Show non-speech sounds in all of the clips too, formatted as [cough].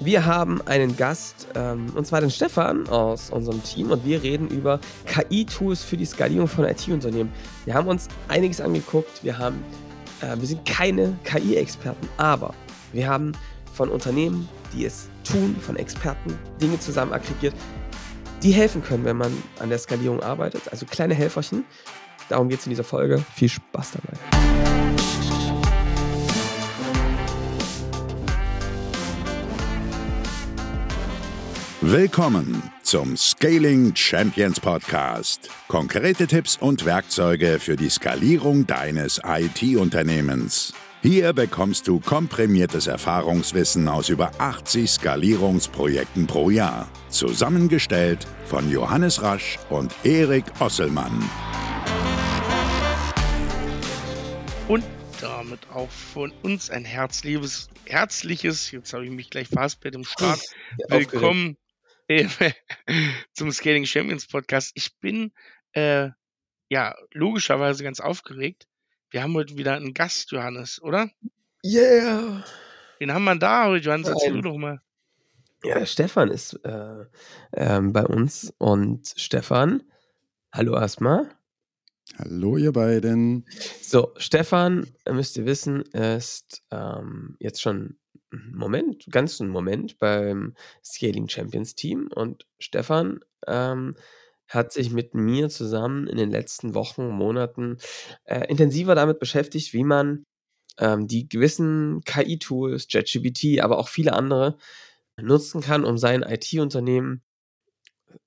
Wir haben einen Gast, ähm, und zwar den Stefan aus unserem Team, und wir reden über KI-Tools für die Skalierung von IT-Unternehmen. Wir haben uns einiges angeguckt. Wir haben, äh, wir sind keine KI-Experten, aber wir haben von Unternehmen, die es tun, von Experten Dinge zusammen aggregiert, die helfen können, wenn man an der Skalierung arbeitet. Also kleine Helferchen. Darum geht es in dieser Folge. Viel Spaß dabei. Willkommen zum Scaling Champions Podcast. Konkrete Tipps und Werkzeuge für die Skalierung deines IT-Unternehmens. Hier bekommst du komprimiertes Erfahrungswissen aus über 80 Skalierungsprojekten pro Jahr. Zusammengestellt von Johannes Rasch und Erik Osselmann. Und damit auch von uns ein herzliches, herzliches, jetzt habe ich mich gleich fast bei dem Start, [laughs] willkommen [laughs] zum Scaling Champions Podcast. Ich bin äh, ja logischerweise ganz aufgeregt. Wir haben heute wieder einen Gast, Johannes, oder? Yeah! Wen haben wir da heute, Johannes? Erzähl du doch mal. Ja, Stefan ist äh, ähm, bei uns und Stefan, hallo erstmal. Hallo ihr beiden. So, Stefan, müsst ihr wissen, ist ähm, jetzt schon Moment, ganz einen Moment beim Scaling Champions Team und Stefan ähm, hat sich mit mir zusammen in den letzten Wochen, Monaten äh, intensiver damit beschäftigt, wie man ähm, die gewissen KI-Tools, JetGPT, aber auch viele andere nutzen kann, um sein IT-Unternehmen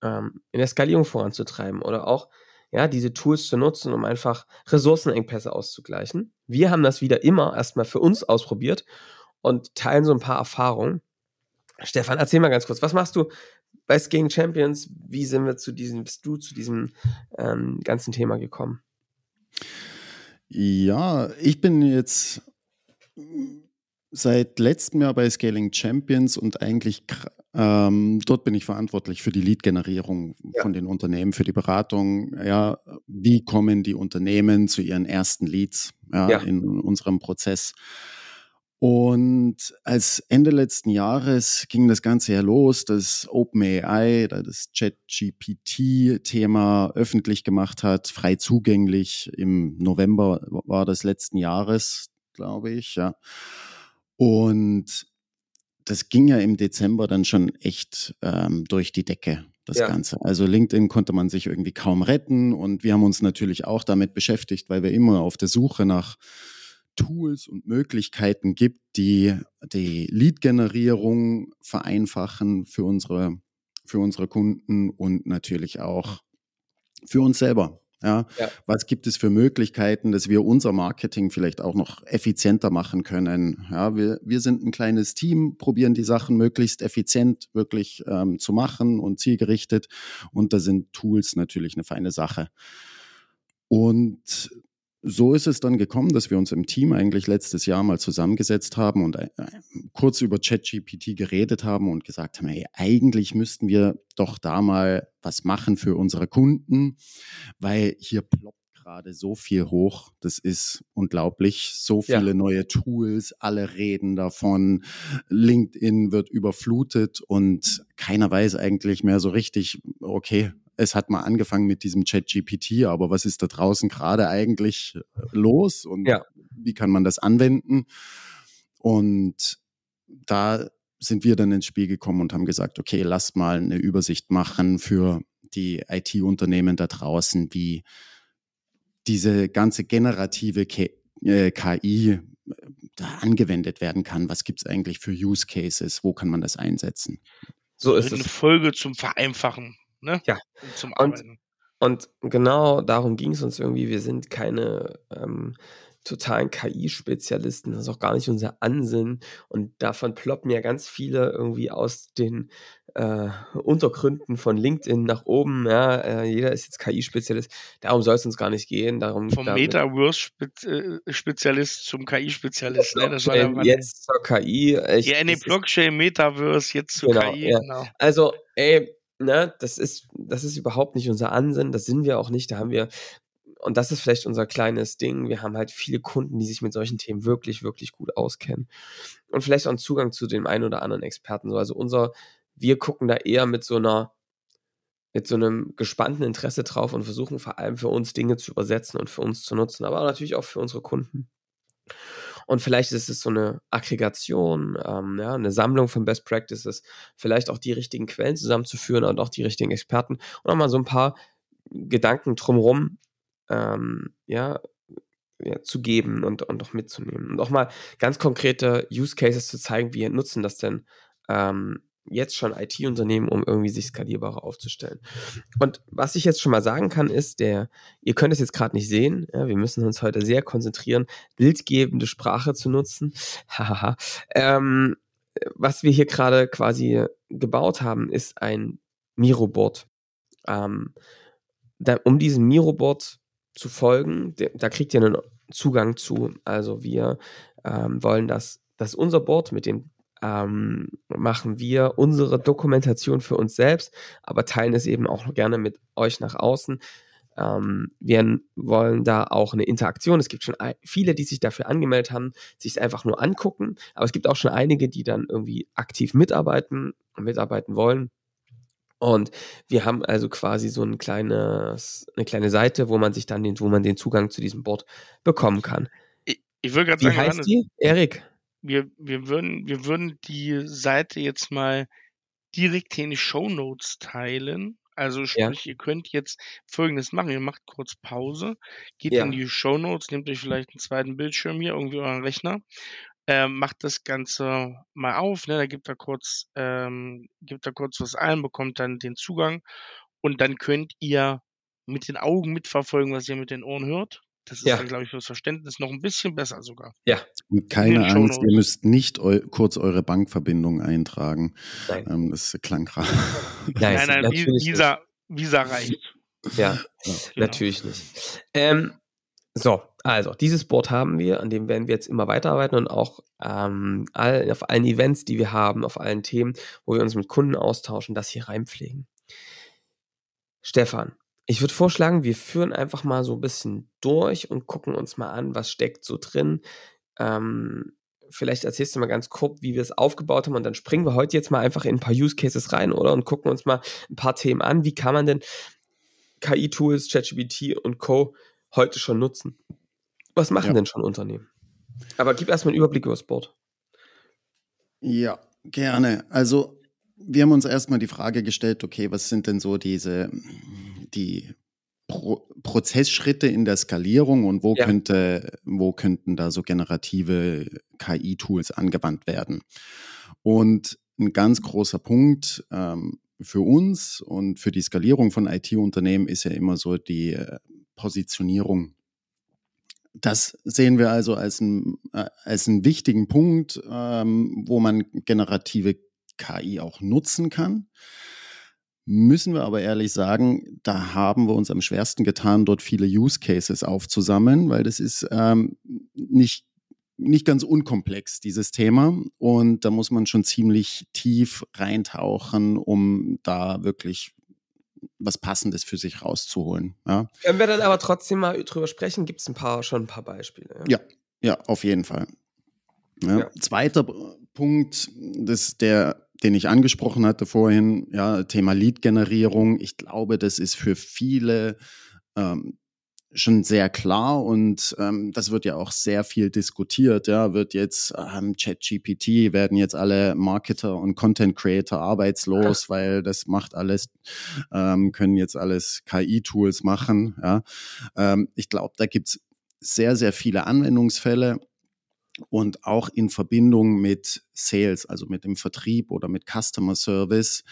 ähm, in der Skalierung voranzutreiben oder auch ja, diese Tools zu nutzen, um einfach Ressourcenengpässe auszugleichen. Wir haben das wieder immer erstmal für uns ausprobiert und teilen so ein paar Erfahrungen. Stefan, erzähl mal ganz kurz, was machst du bei Skating Champions? Wie sind wir zu diesem, bist du zu diesem ähm, ganzen Thema gekommen? Ja, ich bin jetzt seit letztem Jahr bei Scaling Champions und eigentlich ähm, dort bin ich verantwortlich für die Lead-Generierung ja. von den Unternehmen, für die Beratung. Ja, wie kommen die Unternehmen zu ihren ersten Leads ja, ja. in unserem Prozess? Und als Ende letzten Jahres ging das Ganze ja los, dass OpenAI, das ChatGPT-Thema öffentlich gemacht hat, frei zugänglich. Im November war das letzten Jahres, glaube ich, ja. Und das ging ja im Dezember dann schon echt ähm, durch die Decke das ja. Ganze. Also LinkedIn konnte man sich irgendwie kaum retten und wir haben uns natürlich auch damit beschäftigt, weil wir immer auf der Suche nach Tools und Möglichkeiten gibt, die die Lead-Generierung vereinfachen für unsere, für unsere Kunden und natürlich auch für uns selber. Ja, ja, was gibt es für Möglichkeiten, dass wir unser Marketing vielleicht auch noch effizienter machen können? Ja, wir, wir sind ein kleines Team, probieren die Sachen möglichst effizient wirklich ähm, zu machen und zielgerichtet. Und da sind Tools natürlich eine feine Sache. Und so ist es dann gekommen, dass wir uns im Team eigentlich letztes Jahr mal zusammengesetzt haben und äh, kurz über ChatGPT geredet haben und gesagt haben, hey, eigentlich müssten wir doch da mal was machen für unsere Kunden, weil hier ploppt gerade so viel hoch. Das ist unglaublich. So viele ja. neue Tools, alle reden davon. LinkedIn wird überflutet und keiner weiß eigentlich mehr so richtig, okay, es hat mal angefangen mit diesem Chat-GPT, aber was ist da draußen gerade eigentlich äh, los und ja. wie kann man das anwenden? Und da sind wir dann ins Spiel gekommen und haben gesagt, okay, lasst mal eine Übersicht machen für die IT-Unternehmen da draußen, wie diese ganze generative KI äh, da angewendet werden kann. Was gibt es eigentlich für Use Cases? Wo kann man das einsetzen? So ist eine es. Folge zum Vereinfachen ne? Ja. Zum Arbeiten. Und, und genau darum ging es uns irgendwie. Wir sind keine ähm, totalen KI-Spezialisten. Das ist auch gar nicht unser Ansinn. Und davon ploppen ja ganz viele irgendwie aus den äh, Untergründen von LinkedIn nach oben. Ja, äh, jeder ist jetzt KI-Spezialist. Darum soll es uns gar nicht gehen. Darum, Vom Metaverse-Spezialist äh, zum KI-Spezialist. Ne? Das war ja jetzt zur KI. Ich, ja, in den Blockchain, Metaverse, jetzt zur genau, KI. Ja. Genau. Also, ey, ne, das ist, das ist überhaupt nicht unser Ansinn, das sind wir auch nicht. Da haben wir, und das ist vielleicht unser kleines Ding, wir haben halt viele Kunden, die sich mit solchen Themen wirklich, wirklich gut auskennen. und vielleicht auch einen Zugang zu dem einen oder anderen Experten. So, also unser, wir gucken da eher mit so einer, mit so einem gespannten Interesse drauf und versuchen vor allem für uns Dinge zu übersetzen und für uns zu nutzen, aber natürlich auch für unsere Kunden. Und vielleicht ist es so eine Aggregation, ähm, ja, eine Sammlung von Best Practices, vielleicht auch die richtigen Quellen zusammenzuführen und auch die richtigen Experten und auch mal so ein paar Gedanken drumherum ähm, ja, ja, zu geben und, und auch mitzunehmen. Und auch mal ganz konkrete Use Cases zu zeigen, wie nutzen das denn ähm, jetzt schon IT-Unternehmen, um irgendwie sich skalierbarer aufzustellen. Und was ich jetzt schon mal sagen kann, ist, der, ihr könnt es jetzt gerade nicht sehen, ja, wir müssen uns heute sehr konzentrieren, bildgebende Sprache zu nutzen. [laughs] ähm, was wir hier gerade quasi gebaut haben, ist ein Miro-Board. Ähm, da, um diesem Miro-Board zu folgen, de, da kriegt ihr einen Zugang zu. Also wir ähm, wollen, dass, dass unser Board mit dem ähm, machen wir unsere Dokumentation für uns selbst, aber teilen es eben auch gerne mit euch nach außen. Ähm, wir wollen da auch eine Interaktion. Es gibt schon viele, die sich dafür angemeldet haben, sich es einfach nur angucken, aber es gibt auch schon einige, die dann irgendwie aktiv mitarbeiten und mitarbeiten wollen. Und wir haben also quasi so ein kleines, eine kleine Seite, wo man sich dann den, wo man den Zugang zu diesem Board bekommen kann. Ich, ich will gerade sagen, heißt die? Erik? Wir, wir, würden, wir würden die Seite jetzt mal direkt hier in die Show Notes teilen. Also sprich, ja. ihr könnt jetzt folgendes machen. Ihr macht kurz Pause, geht ja. in die Show Notes, nehmt euch vielleicht einen zweiten Bildschirm hier, irgendwie euren Rechner, äh, macht das Ganze mal auf, ne? da gibt er kurz, ähm, gibt er kurz was ein, bekommt dann den Zugang und dann könnt ihr mit den Augen mitverfolgen, was ihr mit den Ohren hört. Das ist ja. dann, glaube ich, fürs Verständnis noch ein bisschen besser sogar. Ja. Und keine Angst, ihr müsst nicht eu kurz eure Bankverbindung eintragen. Nein. Ähm, das klang gerade. [laughs] Nein, nein, nein Visa, Visa reicht. Ja, ja. Genau. natürlich nicht. Ähm, so, also dieses Board haben wir, an dem werden wir jetzt immer weiterarbeiten und auch ähm, all, auf allen Events, die wir haben, auf allen Themen, wo wir uns mit Kunden austauschen, das hier reinpflegen. Stefan, ich würde vorschlagen, wir führen einfach mal so ein bisschen durch und gucken uns mal an, was steckt so drin. Ähm, vielleicht erzählst du mal ganz kurz, wie wir es aufgebaut haben und dann springen wir heute jetzt mal einfach in ein paar Use Cases rein, oder? Und gucken uns mal ein paar Themen an. Wie kann man denn KI-Tools, ChatGPT und Co. heute schon nutzen? Was machen ja. denn schon Unternehmen? Aber gib erstmal einen Überblick über das Board. Ja, gerne. Also, wir haben uns erstmal die Frage gestellt, okay, was sind denn so diese die Pro Prozessschritte in der Skalierung und wo ja. könnte, wo könnten da so generative KI-Tools angewandt werden? Und ein ganz großer Punkt ähm, für uns und für die Skalierung von IT-Unternehmen ist ja immer so die äh, Positionierung. Das sehen wir also als, ein, äh, als einen wichtigen Punkt, ähm, wo man generative KI auch nutzen kann. Müssen wir aber ehrlich sagen, da haben wir uns am schwersten getan, dort viele Use Cases aufzusammeln, weil das ist ähm, nicht, nicht ganz unkomplex, dieses Thema. Und da muss man schon ziemlich tief reintauchen, um da wirklich was Passendes für sich rauszuholen. Ja. Können wir dann aber trotzdem mal drüber sprechen? Gibt es ein paar, schon ein paar Beispiele? Ja, ja, ja auf jeden Fall. Ja. Zweiter Punkt, das der den ich angesprochen hatte vorhin, ja, Thema Lead-Generierung. Ich glaube, das ist für viele ähm, schon sehr klar und ähm, das wird ja auch sehr viel diskutiert. Ja, wird jetzt ähm, ChatGPT werden jetzt alle Marketer und Content Creator arbeitslos, weil das macht alles, ähm, können jetzt alles KI-Tools machen. Ja, ähm, ich glaube, da gibt's sehr sehr viele Anwendungsfälle und auch in Verbindung mit Sales, also mit dem Vertrieb oder mit Customer Service,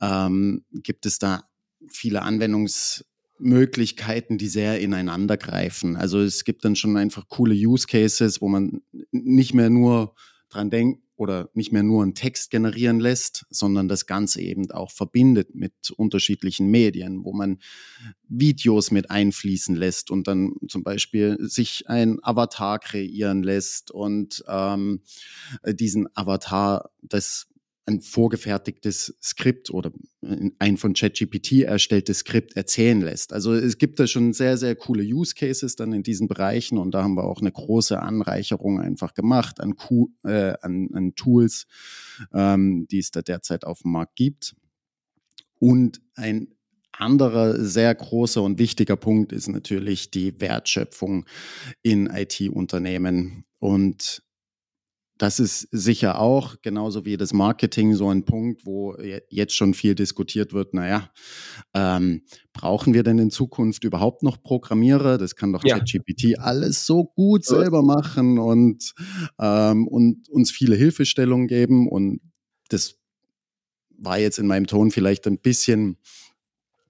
ähm, gibt es da viele Anwendungsmöglichkeiten, die sehr ineinander greifen. Also es gibt dann schon einfach coole Use Cases, wo man nicht mehr nur dran denkt, oder nicht mehr nur einen Text generieren lässt, sondern das Ganze eben auch verbindet mit unterschiedlichen Medien, wo man Videos mit einfließen lässt und dann zum Beispiel sich ein Avatar kreieren lässt und ähm, diesen Avatar das ein vorgefertigtes Skript oder ein von ChatGPT erstelltes Skript erzählen lässt. Also es gibt da schon sehr, sehr coole Use Cases dann in diesen Bereichen und da haben wir auch eine große Anreicherung einfach gemacht an, Q, äh, an, an Tools, ähm, die es da derzeit auf dem Markt gibt. Und ein anderer sehr großer und wichtiger Punkt ist natürlich die Wertschöpfung in IT-Unternehmen. Und das ist sicher auch, genauso wie das Marketing, so ein Punkt, wo jetzt schon viel diskutiert wird, naja, ähm, brauchen wir denn in Zukunft überhaupt noch Programmierer? Das kann doch ja. ChatGPT alles so gut selber machen und, ähm, und uns viele Hilfestellungen geben. Und das war jetzt in meinem Ton vielleicht ein bisschen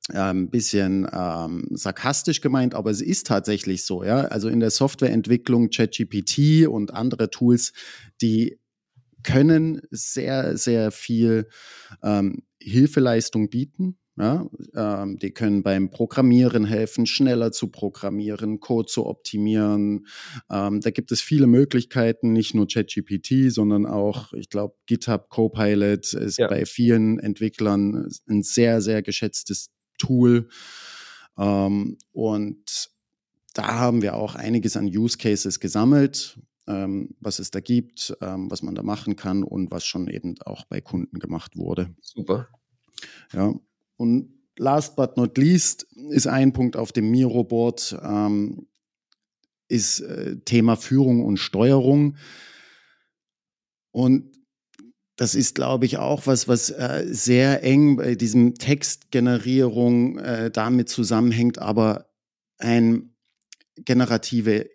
ein ähm, bisschen ähm, sarkastisch gemeint, aber es ist tatsächlich so, ja. Also in der Softwareentwicklung ChatGPT und andere Tools, die können sehr, sehr viel ähm, Hilfeleistung bieten. Ja, ähm, die können beim Programmieren helfen, schneller zu programmieren, Code zu optimieren. Ähm, da gibt es viele Möglichkeiten, nicht nur ChatGPT, sondern auch, ich glaube, GitHub Copilot ist ja. bei vielen Entwicklern ein sehr, sehr geschätztes Tool. Ähm, und da haben wir auch einiges an Use Cases gesammelt, ähm, was es da gibt, ähm, was man da machen kann und was schon eben auch bei Kunden gemacht wurde. Super. Ja, und last but not least ist ein Punkt auf dem Miro-Board, ähm, ist äh, Thema Führung und Steuerung. Und das ist, glaube ich, auch was, was äh, sehr eng bei diesem Textgenerierung äh, damit zusammenhängt. Aber ein generative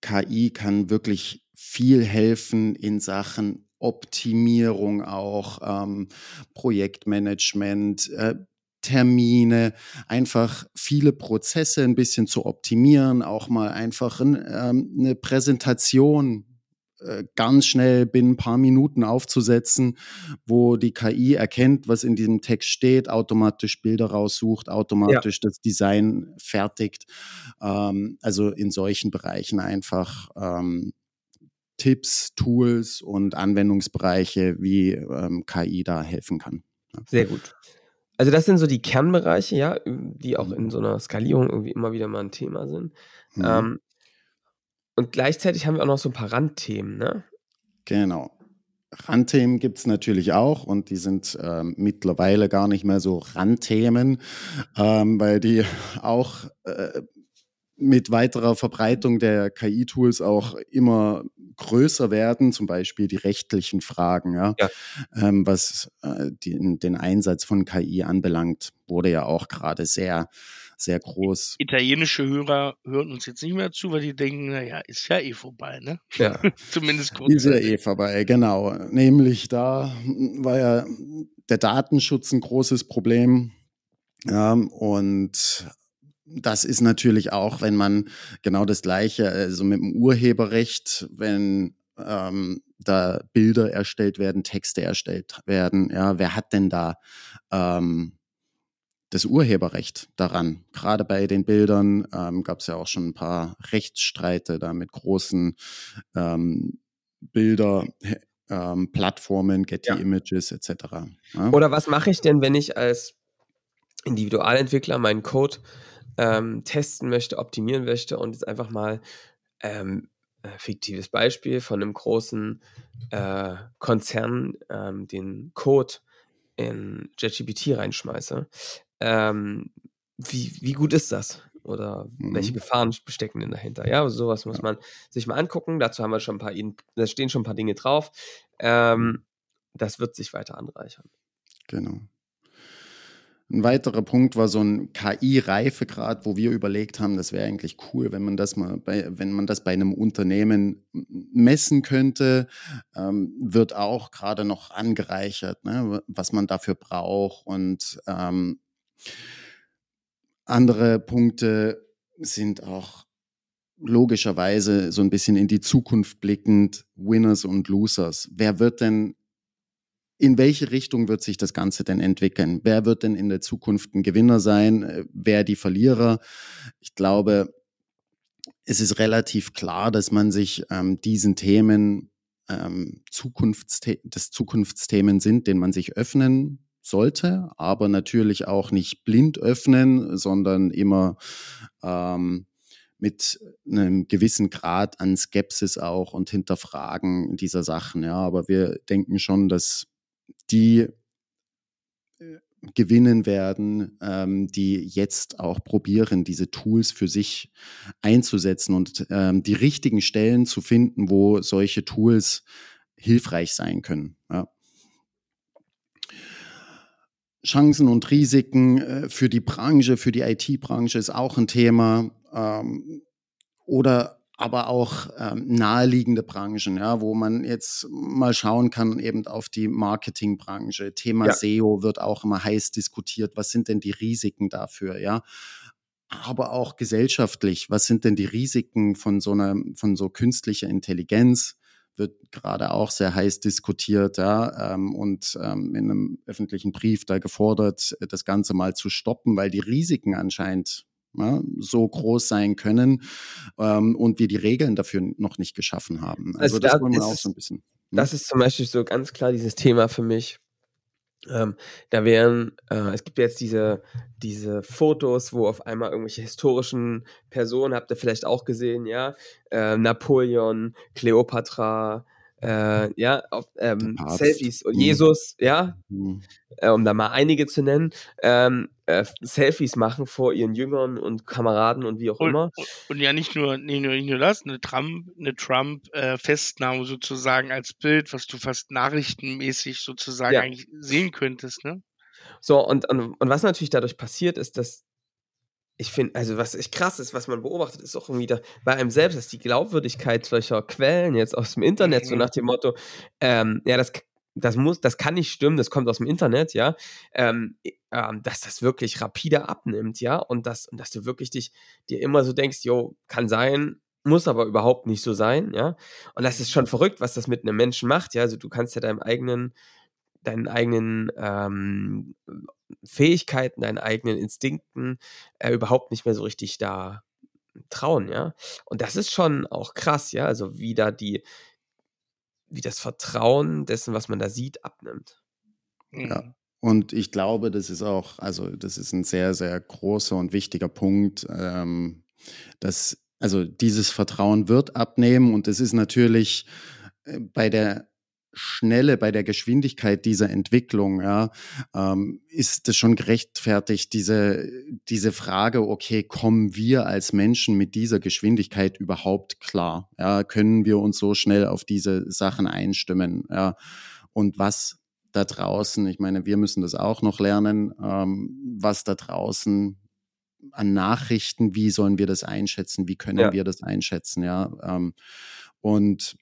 KI kann wirklich viel helfen in Sachen Optimierung auch, ähm, Projektmanagement, äh, Termine, einfach viele Prozesse ein bisschen zu optimieren, auch mal einfach ein, ähm, eine Präsentation ganz schnell binnen ein paar Minuten aufzusetzen, wo die KI erkennt, was in diesem Text steht, automatisch Bilder raussucht, automatisch ja. das Design fertigt. Ähm, also in solchen Bereichen einfach ähm, Tipps, Tools und Anwendungsbereiche, wie ähm, KI da helfen kann. Sehr gut. Also das sind so die Kernbereiche, ja, die auch in so einer Skalierung irgendwie immer wieder mal ein Thema sind. Mhm. Und gleichzeitig haben wir auch noch so ein paar Randthemen, ne? Genau. Randthemen gibt es natürlich auch und die sind ähm, mittlerweile gar nicht mehr so Randthemen, ähm, weil die [laughs] auch äh, mit weiterer Verbreitung der KI-Tools auch immer größer werden, zum Beispiel die rechtlichen Fragen, ja, ja. Ähm, was äh, die, den Einsatz von KI anbelangt, wurde ja auch gerade sehr sehr groß. Italienische Hörer hören uns jetzt nicht mehr zu, weil die denken, naja, ist ja eh vorbei, ne? Ja. [laughs] Zumindest kurz. Ist ja eh vorbei, genau. Nämlich da war ja der Datenschutz ein großes Problem. Ja, und das ist natürlich auch, wenn man genau das Gleiche, also mit dem Urheberrecht, wenn ähm, da Bilder erstellt werden, Texte erstellt werden, ja, wer hat denn da ähm, das Urheberrecht daran. Gerade bei den Bildern ähm, gab es ja auch schon ein paar Rechtsstreite da mit großen ähm, Bilder. Ähm, Plattformen, Getty ja. Images etc. Ja? Oder was mache ich denn, wenn ich als Individualentwickler meinen Code ähm, testen möchte, optimieren möchte und jetzt einfach mal ähm, äh, fiktives Beispiel von einem großen äh, Konzern ähm, den Code in JetGPT reinschmeiße. Ähm, wie, wie gut ist das? Oder mhm. welche Gefahren stecken denn dahinter? Ja, also sowas muss man sich mal angucken. Dazu haben wir schon ein paar, da stehen schon ein paar Dinge drauf. Ähm, mhm. das wird sich weiter anreichern. Genau. Ein weiterer Punkt war so ein KI-Reifegrad, wo wir überlegt haben, das wäre eigentlich cool, wenn man das mal bei, wenn man das bei einem Unternehmen messen könnte, ähm, wird auch gerade noch angereichert, ne, was man dafür braucht und ähm, andere Punkte sind auch logischerweise so ein bisschen in die Zukunft blickend, Winners und Losers. Wer wird denn, in welche Richtung wird sich das Ganze denn entwickeln? Wer wird denn in der Zukunft ein Gewinner sein? Wer die Verlierer? Ich glaube, es ist relativ klar, dass man sich ähm, diesen Themen ähm, Zukunftsth das Zukunftsthemen sind, denen man sich öffnen sollte, aber natürlich auch nicht blind öffnen, sondern immer ähm, mit einem gewissen Grad an Skepsis auch und Hinterfragen dieser Sachen. Ja, aber wir denken schon, dass die äh, gewinnen werden, ähm, die jetzt auch probieren, diese Tools für sich einzusetzen und ähm, die richtigen Stellen zu finden, wo solche Tools hilfreich sein können. Ja. Chancen und Risiken äh, für die Branche, für die IT-Branche ist auch ein Thema. Ähm, oder aber auch ähm, naheliegende Branchen, ja, wo man jetzt mal schauen kann, eben auf die Marketingbranche. Thema ja. SEO wird auch immer heiß diskutiert. Was sind denn die Risiken dafür, ja? Aber auch gesellschaftlich, was sind denn die Risiken von so einer, von so künstlicher Intelligenz? Wird gerade auch sehr heiß diskutiert, ja, ähm, und ähm, in einem öffentlichen Brief da gefordert, das Ganze mal zu stoppen, weil die Risiken anscheinend ja, so groß sein können ähm, und wir die Regeln dafür noch nicht geschaffen haben. Also, also das da wollen wir auch so ein bisschen. Hm? Das ist zum Beispiel so ganz klar dieses Thema für mich. Ähm, da wären, äh, es gibt jetzt diese, diese Fotos, wo auf einmal irgendwelche historischen Personen, habt ihr vielleicht auch gesehen, ja, äh, Napoleon, Kleopatra, äh, ja, auf, ähm, Selfies und mhm. Jesus, ja, mhm. äh, um da mal einige zu nennen, ähm, äh, Selfies machen vor ihren Jüngern und Kameraden und wie auch und, immer. Und, und, ja, nicht nur, nicht nur, nicht nur das, eine Trump, eine Trump-Festnahme äh, sozusagen als Bild, was du fast nachrichtenmäßig sozusagen ja. eigentlich sehen könntest, ne? So, und, und, und was natürlich dadurch passiert, ist, dass ich finde, also was echt krass ist, was man beobachtet, ist auch irgendwie da, bei einem selbst, dass die Glaubwürdigkeit solcher Quellen jetzt aus dem Internet, mhm. so nach dem Motto, ähm, ja, das, das muss, das kann nicht stimmen, das kommt aus dem Internet, ja, ähm, ähm, dass das wirklich rapide abnimmt, ja, und das, und dass du wirklich dich, dir immer so denkst, jo, kann sein, muss aber überhaupt nicht so sein, ja, und das ist schon verrückt, was das mit einem Menschen macht, ja, also du kannst ja deinem eigenen deinen eigenen ähm, Fähigkeiten, deinen eigenen Instinkten äh, überhaupt nicht mehr so richtig da trauen, ja. Und das ist schon auch krass, ja, also wie da die, wie das Vertrauen dessen, was man da sieht, abnimmt. Ja. Und ich glaube, das ist auch, also das ist ein sehr, sehr großer und wichtiger Punkt, ähm, dass, also dieses Vertrauen wird abnehmen und es ist natürlich äh, bei der Schnelle, bei der Geschwindigkeit dieser Entwicklung, ja, ähm, ist es schon gerechtfertigt, diese, diese Frage, okay, kommen wir als Menschen mit dieser Geschwindigkeit überhaupt klar? Ja, können wir uns so schnell auf diese Sachen einstimmen? Ja, und was da draußen, ich meine, wir müssen das auch noch lernen, ähm, was da draußen an Nachrichten, wie sollen wir das einschätzen, wie können ja. wir das einschätzen, ja, ähm, und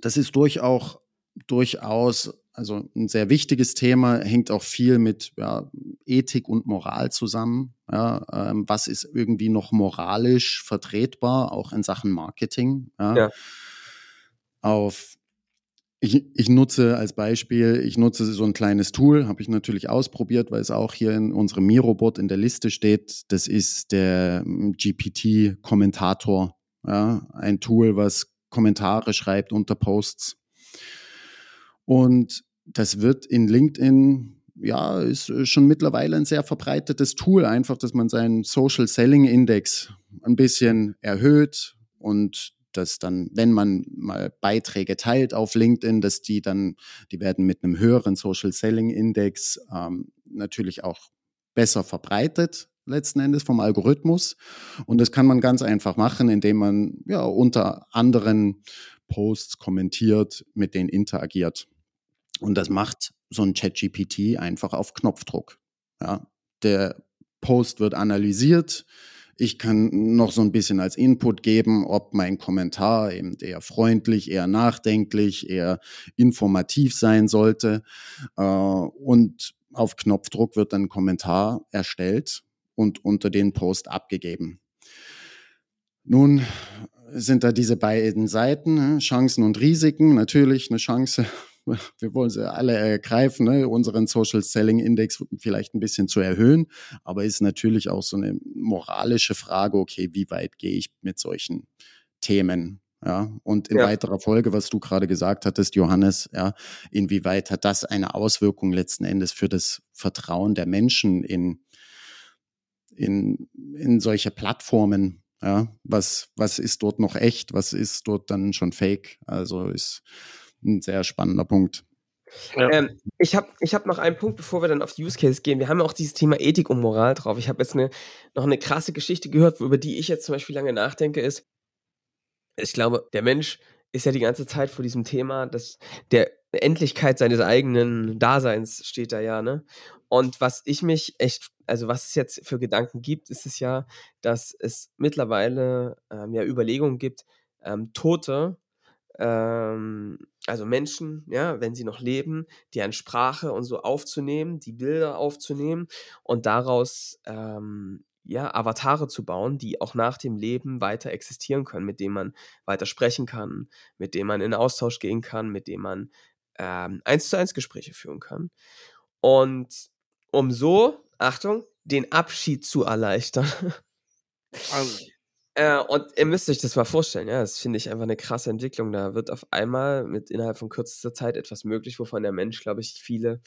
das ist durchaus durchaus, also ein sehr wichtiges Thema, hängt auch viel mit ja, Ethik und Moral zusammen. Ja, ähm, was ist irgendwie noch moralisch vertretbar, auch in Sachen Marketing? Ja. ja. Auf ich, ich, nutze als Beispiel, ich nutze so ein kleines Tool, habe ich natürlich ausprobiert, weil es auch hier in unserem Mirobot in der Liste steht. Das ist der hm, GPT-Kommentator, ja, ein Tool, was Kommentare schreibt unter Posts. Und das wird in LinkedIn ja, ist äh, schon mittlerweile ein sehr verbreitetes Tool, einfach, dass man seinen Social Selling Index ein bisschen erhöht und dass dann, wenn man mal Beiträge teilt auf LinkedIn, dass die dann, die werden mit einem höheren Social Selling Index ähm, natürlich auch besser verbreitet, letzten Endes vom Algorithmus. Und das kann man ganz einfach machen, indem man ja unter anderen Posts kommentiert, mit denen interagiert. Und das macht so ein ChatGPT einfach auf Knopfdruck. Ja, der Post wird analysiert. Ich kann noch so ein bisschen als Input geben, ob mein Kommentar eben eher freundlich, eher nachdenklich, eher informativ sein sollte. Äh, und auf Knopfdruck wird dann ein Kommentar erstellt und unter den Post abgegeben. Nun sind da diese beiden Seiten, ne, Chancen und Risiken. Natürlich eine Chance [laughs] wir wollen sie alle ergreifen, ne, unseren Social Selling Index vielleicht ein bisschen zu erhöhen. Aber ist natürlich auch so eine moralische Frage, okay, wie weit gehe ich mit solchen Themen? Ja, und in ja. weiterer Folge, was du gerade gesagt hattest, Johannes, ja, inwieweit hat das eine Auswirkung letzten Endes für das Vertrauen der Menschen in, in, in solche Plattformen? Ja, was, was ist dort noch echt? Was ist dort dann schon fake? Also ist ein sehr spannender Punkt. Ja. Ähm, ich habe ich hab noch einen Punkt, bevor wir dann auf die Use Case gehen. Wir haben ja auch dieses Thema Ethik und Moral drauf. Ich habe jetzt eine, noch eine krasse Geschichte gehört, über die ich jetzt zum Beispiel lange nachdenke, ist, ich glaube, der Mensch ist ja die ganze Zeit vor diesem Thema, dass der Endlichkeit seines eigenen Daseins steht da ja, ne? Und was ich mich echt, also was es jetzt für Gedanken gibt, ist es ja, dass es mittlerweile ähm, ja Überlegungen gibt, ähm, Tote ähm, also Menschen, ja, wenn sie noch leben, deren Sprache und so aufzunehmen, die Bilder aufzunehmen und daraus ähm, ja, Avatare zu bauen, die auch nach dem Leben weiter existieren können, mit denen man weiter sprechen kann, mit denen man in Austausch gehen kann, mit denen man ähm, eins zu eins Gespräche führen kann. Und um so, Achtung, den Abschied zu erleichtern. Also, äh, und ihr müsst euch das mal vorstellen, ja, das finde ich einfach eine krasse Entwicklung. Da wird auf einmal mit innerhalb von kürzester Zeit etwas möglich, wovon der Mensch, glaube ich, viele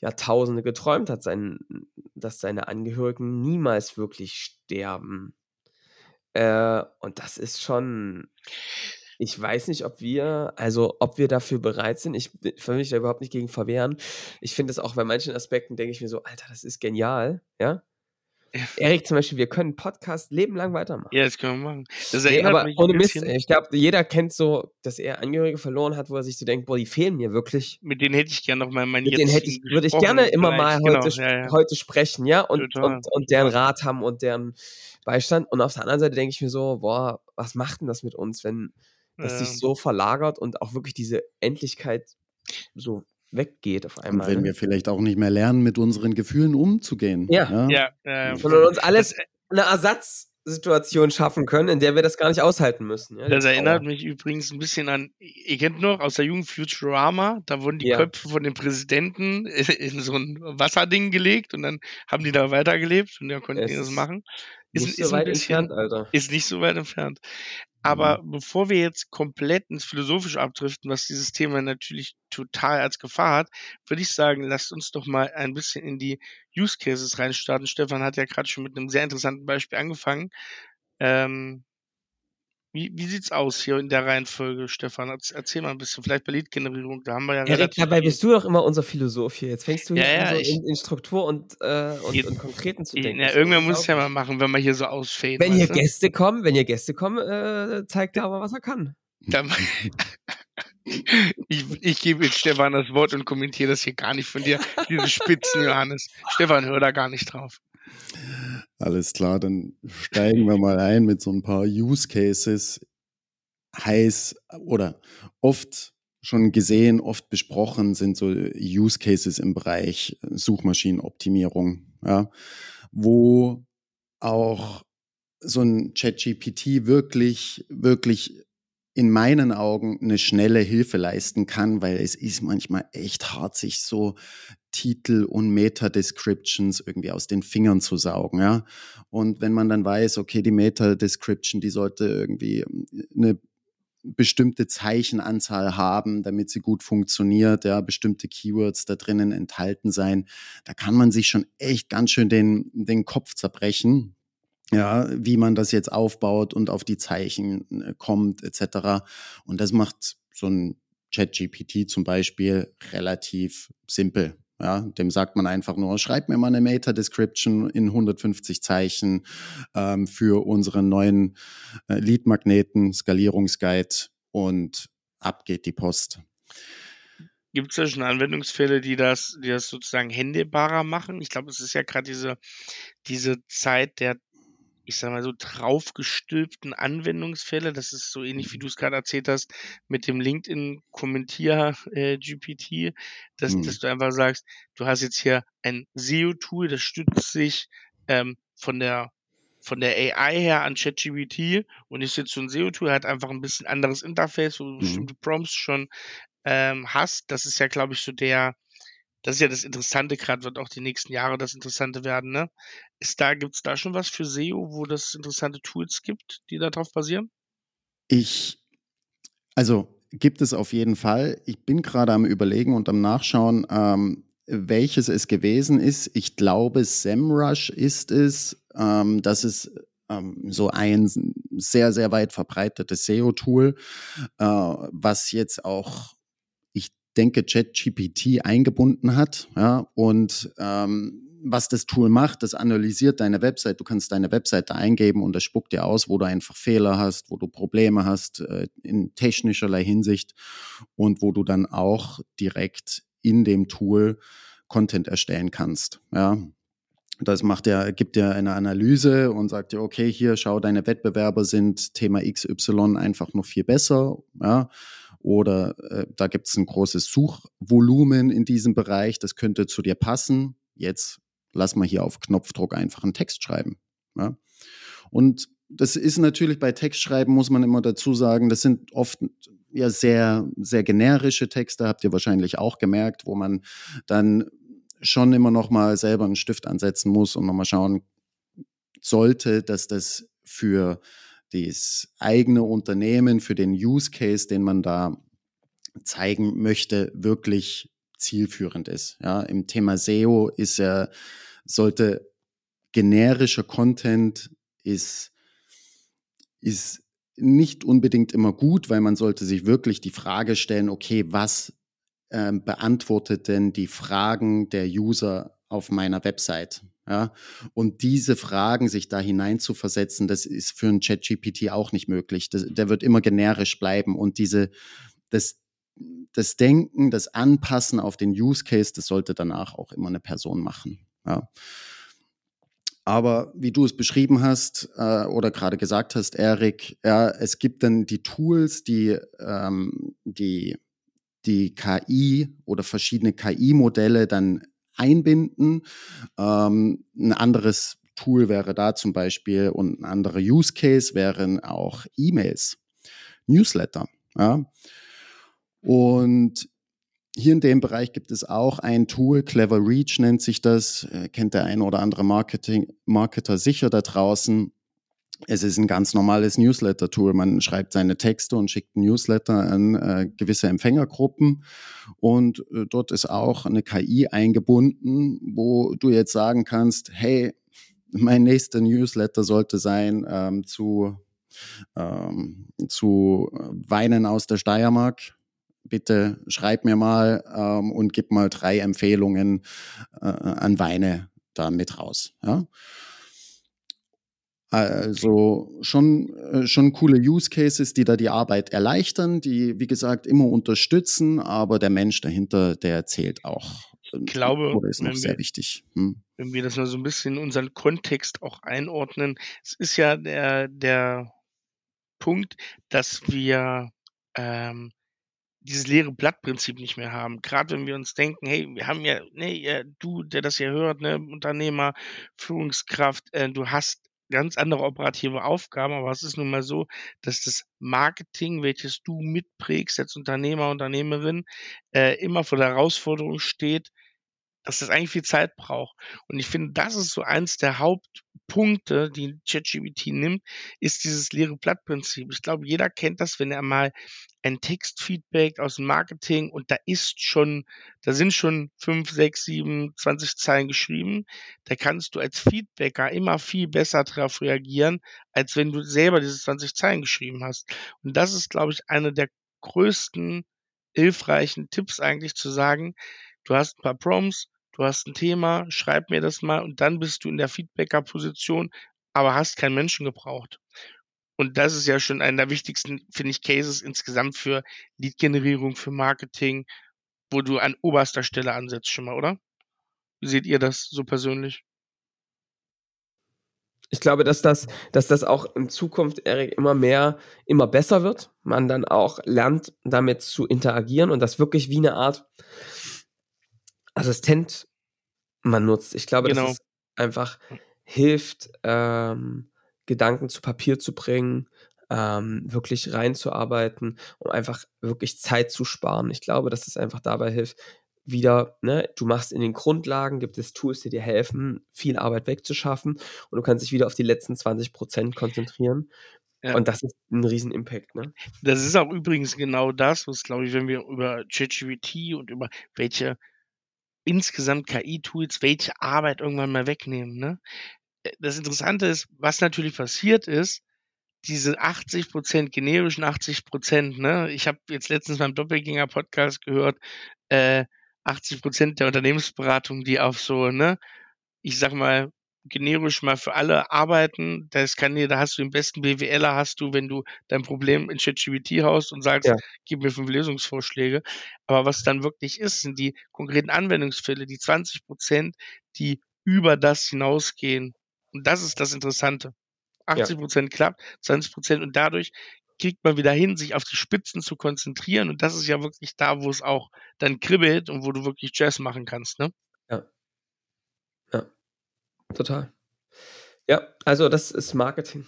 Jahrtausende geträumt hat, sein, dass seine Angehörigen niemals wirklich sterben. Äh, und das ist schon. Ich weiß nicht, ob wir, also ob wir dafür bereit sind. Ich will mich da überhaupt nicht gegen verwehren. Ich finde es auch bei manchen Aspekten, denke ich mir so, Alter, das ist genial, ja. [laughs] Erik zum Beispiel, wir können Podcast lebenlang weitermachen. Ja, das können wir machen. Das nee, aber ohne Mist, ich glaube, jeder kennt so, dass er Angehörige verloren hat, wo er sich so denkt, boah, die fehlen mir wirklich. Mit denen hätte ich gerne noch mal meine Mit denen hätte ich, würde ich gerne immer mal genau, heute, ja, ja. heute sprechen, ja, und, und, und deren Rat haben und deren Beistand. Und auf der anderen Seite denke ich mir so, boah, was macht denn das mit uns, wenn das ja. sich so verlagert und auch wirklich diese Endlichkeit so weggeht auf einmal. Und wenn ne? wir vielleicht auch nicht mehr lernen, mit unseren Gefühlen umzugehen. Ja, ja. ja äh, Sondern uns alles eine Ersatzsituation schaffen können, in der wir das gar nicht aushalten müssen. Ja, das erinnert mich übrigens ein bisschen an, ihr kennt noch aus der Jugend Futurama, da wurden die ja. Köpfe von den Präsidenten [laughs] in so ein Wasserding gelegt und dann haben die da weitergelebt und dann konnten es die das machen. Ist nicht so weit entfernt, Alter. Ist nicht so weit entfernt. Aber mhm. bevor wir jetzt komplett ins Philosophische abdriften, was dieses Thema natürlich total als Gefahr hat, würde ich sagen, lasst uns doch mal ein bisschen in die Use Cases reinstarten. Stefan hat ja gerade schon mit einem sehr interessanten Beispiel angefangen. Ähm, wie, wie sieht's aus hier in der Reihenfolge, Stefan? Erzähl mal ein bisschen, vielleicht bei Lead-Generierung, da haben wir ja Erik, dabei bist du doch immer unser Philosoph hier. Jetzt fängst du hier ja, ja, so in, in, Struktur und, äh, und, jetzt, und Konkreten zu denken. Ja, irgendwann muss es ja mal machen, wenn man hier so ausfällt. Wenn hier? Gäste kommen, wenn hier Gäste kommen, äh, zeigt er aber, was er kann. [laughs] ich, ich gebe jetzt Stefan das Wort und kommentiere das hier gar nicht von dir, diese Spitzen, Johannes. Stefan, hör da gar nicht drauf. Alles klar, dann steigen wir mal ein mit so ein paar Use Cases. Heiß oder oft schon gesehen, oft besprochen sind so Use Cases im Bereich Suchmaschinenoptimierung, ja, wo auch so ein ChatGPT wirklich, wirklich in meinen Augen eine schnelle Hilfe leisten kann, weil es ist manchmal echt hart, sich so Titel und Meta-Descriptions irgendwie aus den Fingern zu saugen, ja. Und wenn man dann weiß, okay, die Meta-Description, die sollte irgendwie eine bestimmte Zeichenanzahl haben, damit sie gut funktioniert, ja, bestimmte Keywords da drinnen enthalten sein, da kann man sich schon echt ganz schön den, den Kopf zerbrechen ja, wie man das jetzt aufbaut und auf die Zeichen äh, kommt, etc. Und das macht so ein ChatGPT zum Beispiel relativ simpel. Ja, dem sagt man einfach nur, schreib mir mal eine Meta-Description in 150 Zeichen ähm, für unseren neuen äh, Lead-Magneten, Skalierungsguide und ab geht die Post. Gibt es da schon Anwendungsfälle, die das, die das sozusagen händebarer machen? Ich glaube, es ist ja gerade diese, diese Zeit der ich sag mal so, draufgestülpten Anwendungsfälle. Das ist so ähnlich, wie mhm. du es gerade erzählt hast, mit dem LinkedIn-Kommentier-GPT, äh, dass, mhm. dass du einfach sagst, du hast jetzt hier ein SEO-Tool, das stützt sich ähm, von der von der AI her an ChatGPT und ist jetzt so ein SEO-Tool, hat einfach ein bisschen anderes Interface, wo du mhm. bestimmte Prompts schon ähm, hast. Das ist ja, glaube ich, so der, das ist ja das Interessante gerade, wird auch die nächsten Jahre das Interessante werden, ne? Ist da, gibt es da schon was für SEO, wo das interessante Tools gibt, die darauf basieren? Ich Also gibt es auf jeden Fall. Ich bin gerade am Überlegen und am Nachschauen, ähm, welches es gewesen ist. Ich glaube, SEMrush ist es. Ähm, das ist ähm, so ein sehr, sehr weit verbreitetes SEO-Tool, äh, was jetzt auch, denke, ChatGPT eingebunden hat. Ja, und ähm, was das Tool macht, das analysiert deine Website. Du kannst deine Webseite eingeben und das spuckt dir aus, wo du einfach Fehler hast, wo du Probleme hast äh, in technischerlei Hinsicht und wo du dann auch direkt in dem Tool Content erstellen kannst. Ja, das macht er, gibt dir eine Analyse und sagt dir, okay, hier schau, deine Wettbewerber sind Thema XY einfach noch viel besser. Ja, oder äh, da gibt es ein großes Suchvolumen in diesem Bereich, das könnte zu dir passen. Jetzt lass mal hier auf Knopfdruck einfach einen Text schreiben. Ja? Und das ist natürlich bei Textschreiben, muss man immer dazu sagen, das sind oft ja sehr, sehr generische Texte, habt ihr wahrscheinlich auch gemerkt, wo man dann schon immer noch mal selber einen Stift ansetzen muss und noch mal schauen sollte, dass das für das eigene Unternehmen, für den Use Case, den man da zeigen möchte, wirklich zielführend ist. Ja, im Thema SEO ist er sollte generischer Content ist, ist nicht unbedingt immer gut, weil man sollte sich wirklich die Frage stellen, okay, was äh, beantwortet denn die Fragen der User auf meiner Website? Ja, und diese Fragen, sich da hinein zu versetzen, das ist für einen ChatGPT auch nicht möglich. Das, der wird immer generisch bleiben und diese, das, das Denken, das Anpassen auf den Use Case, das sollte danach auch immer eine Person machen. Ja. Aber wie du es beschrieben hast äh, oder gerade gesagt hast, Erik, ja, es gibt dann die Tools, die ähm, die, die KI oder verschiedene KI-Modelle dann einbinden. Ähm, ein anderes Tool wäre da zum Beispiel und ein anderer Use Case wären auch E-Mails, Newsletter. Ja. Und hier in dem Bereich gibt es auch ein Tool, Clever Reach nennt sich das, äh, kennt der ein oder andere Marketing, Marketer sicher da draußen. Es ist ein ganz normales Newsletter-Tool. Man schreibt seine Texte und schickt Newsletter an äh, gewisse Empfängergruppen. Und äh, dort ist auch eine KI eingebunden, wo du jetzt sagen kannst, hey, mein nächster Newsletter sollte sein ähm, zu, ähm, zu Weinen aus der Steiermark bitte schreib mir mal ähm, und gib mal drei Empfehlungen äh, an Weine da mit raus. Ja? Also schon, äh, schon coole Use Cases, die da die Arbeit erleichtern, die, wie gesagt, immer unterstützen, aber der Mensch dahinter, der zählt auch. Ich glaube, ist noch sehr wir, wichtig. Hm? Wenn wir das mal so ein bisschen in unseren Kontext auch einordnen, es ist ja der, der Punkt, dass wir ähm, dieses leere Blattprinzip nicht mehr haben. Gerade wenn wir uns denken, hey, wir haben ja, ne, du, der das ja hört, ne, Unternehmer, Führungskraft, äh, du hast ganz andere operative Aufgaben, aber es ist nun mal so, dass das Marketing, welches du mitprägst als Unternehmer, Unternehmerin, äh, immer vor der Herausforderung steht, dass das eigentlich viel Zeit braucht. Und ich finde, das ist so eins der Hauptpunkte, die ChatGPT nimmt, ist dieses leere Blattprinzip. Ich glaube, jeder kennt das, wenn er mal ein Textfeedback aus dem Marketing und da ist schon, da sind schon fünf, sechs, sieben, zwanzig Zeilen geschrieben. Da kannst du als Feedbacker immer viel besser darauf reagieren, als wenn du selber diese 20 Zeilen geschrieben hast. Und das ist, glaube ich, einer der größten hilfreichen Tipps eigentlich zu sagen, du hast ein paar Prompts, du hast ein Thema, schreib mir das mal und dann bist du in der Feedbacker-Position, aber hast keinen Menschen gebraucht. Und das ist ja schon einer der wichtigsten, finde ich, Cases insgesamt für Lead-Generierung, für Marketing, wo du an oberster Stelle ansetzt schon mal, oder? Wie seht ihr das so persönlich? Ich glaube, dass das, dass das auch in Zukunft, Erik, immer mehr, immer besser wird. Man dann auch lernt, damit zu interagieren und das wirklich wie eine Art Assistent man nutzt. Ich glaube, genau. dass es einfach hilft, ähm, Gedanken zu Papier zu bringen, ähm, wirklich reinzuarbeiten, um einfach wirklich Zeit zu sparen. Ich glaube, dass es einfach dabei hilft, wieder, ne, du machst in den Grundlagen, gibt es Tools, die dir helfen, viel Arbeit wegzuschaffen und du kannst dich wieder auf die letzten 20 Prozent konzentrieren. Ja. Und das ist ein riesen Impact, ne? Das ist auch übrigens genau das, was, glaube ich, wenn wir über ChatGPT und über welche insgesamt KI-Tools welche Arbeit irgendwann mal wegnehmen, ne? Äh, das Interessante ist, was natürlich passiert ist, diese 80 Prozent, generischen 80 Prozent, ne? Ich habe jetzt letztens beim Doppelgänger-Podcast gehört, äh, 80 Prozent der Unternehmensberatung, die auf so, ne, ich sag mal, generisch mal für alle arbeiten. Das kann dir, da hast du den besten BWLer, hast du, wenn du dein Problem in ChatGPT haust und sagst, ja. gib mir fünf Lösungsvorschläge. Aber was dann wirklich ist, sind die konkreten Anwendungsfälle, die 20 Prozent, die über das hinausgehen. Und das ist das Interessante. 80 Prozent ja. klappt, 20 Prozent und dadurch kriegt man wieder hin, sich auf die Spitzen zu konzentrieren. Und das ist ja wirklich da, wo es auch dann kribbelt und wo du wirklich Jazz machen kannst, ne? Ja. Ja. Total. Ja, also das ist Marketing.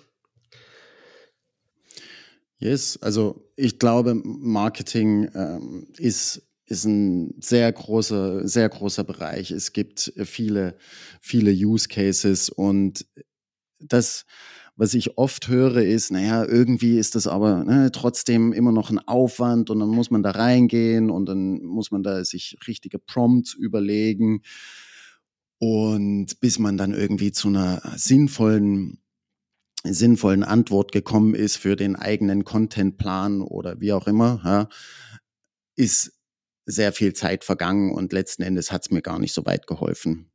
Yes, also ich glaube, Marketing ähm, ist, ist ein sehr großer, sehr großer Bereich. Es gibt viele, viele Use Cases und das, was ich oft höre, ist, naja, irgendwie ist das aber ne, trotzdem immer noch ein Aufwand und dann muss man da reingehen und dann muss man da sich richtige Prompts überlegen. Und bis man dann irgendwie zu einer sinnvollen, sinnvollen Antwort gekommen ist für den eigenen Contentplan oder wie auch immer, ja, ist sehr viel Zeit vergangen und letzten Endes hat es mir gar nicht so weit geholfen.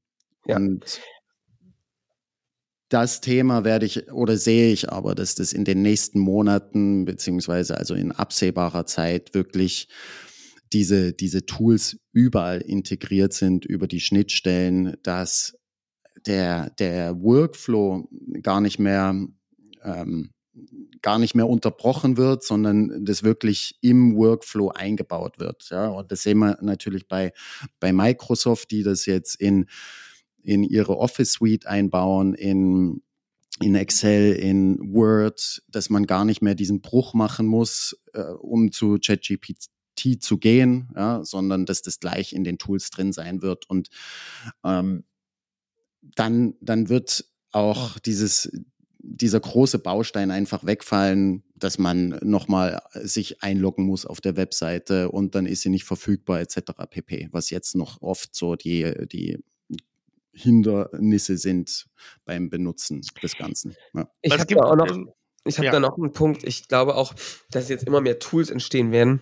Ja. Und das Thema werde ich oder sehe ich aber, dass das in den nächsten Monaten beziehungsweise also in absehbarer Zeit wirklich diese, diese Tools überall integriert sind über die Schnittstellen, dass der, der Workflow gar nicht mehr ähm, gar nicht mehr unterbrochen wird, sondern das wirklich im Workflow eingebaut wird. Ja, und das sehen wir natürlich bei, bei Microsoft, die das jetzt in in ihre Office Suite einbauen, in, in Excel, in Word, dass man gar nicht mehr diesen Bruch machen muss, äh, um zu ChatGPT zu gehen, ja, sondern dass das gleich in den Tools drin sein wird. Und ähm, dann, dann wird auch dieses, dieser große Baustein einfach wegfallen, dass man nochmal sich einloggen muss auf der Webseite und dann ist sie nicht verfügbar etc. pp. Was jetzt noch oft so die, die Hindernisse sind beim Benutzen des Ganzen. Ja. Ich habe da auch noch, ich habe ja. da noch einen Punkt. Ich glaube auch, dass jetzt immer mehr Tools entstehen werden,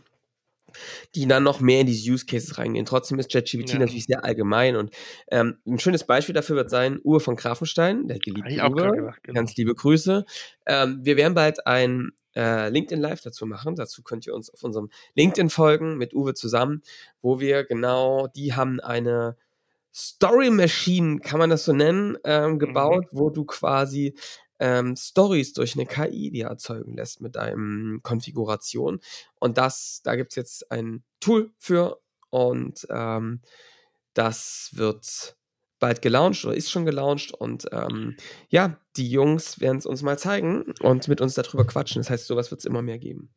die dann noch mehr in diese Use Cases reingehen. Trotzdem ist ChatGPT ja. natürlich sehr allgemein und ähm, ein schönes Beispiel dafür wird sein Uwe von Grafenstein, der geliebte Uwe. Gedacht, genau. Ganz liebe Grüße. Ähm, wir werden bald ein äh, LinkedIn Live dazu machen. Dazu könnt ihr uns auf unserem LinkedIn folgen mit Uwe zusammen, wo wir genau, die haben eine Story Machine, kann man das so nennen, ähm, gebaut, mhm. wo du quasi ähm, Stories durch eine KI dir erzeugen lässt mit deinem Konfiguration. Und das, da gibt es jetzt ein Tool für und ähm, das wird bald gelauncht oder ist schon gelauncht und ähm, ja, die Jungs werden es uns mal zeigen und mit uns darüber quatschen. Das heißt, sowas wird es immer mehr geben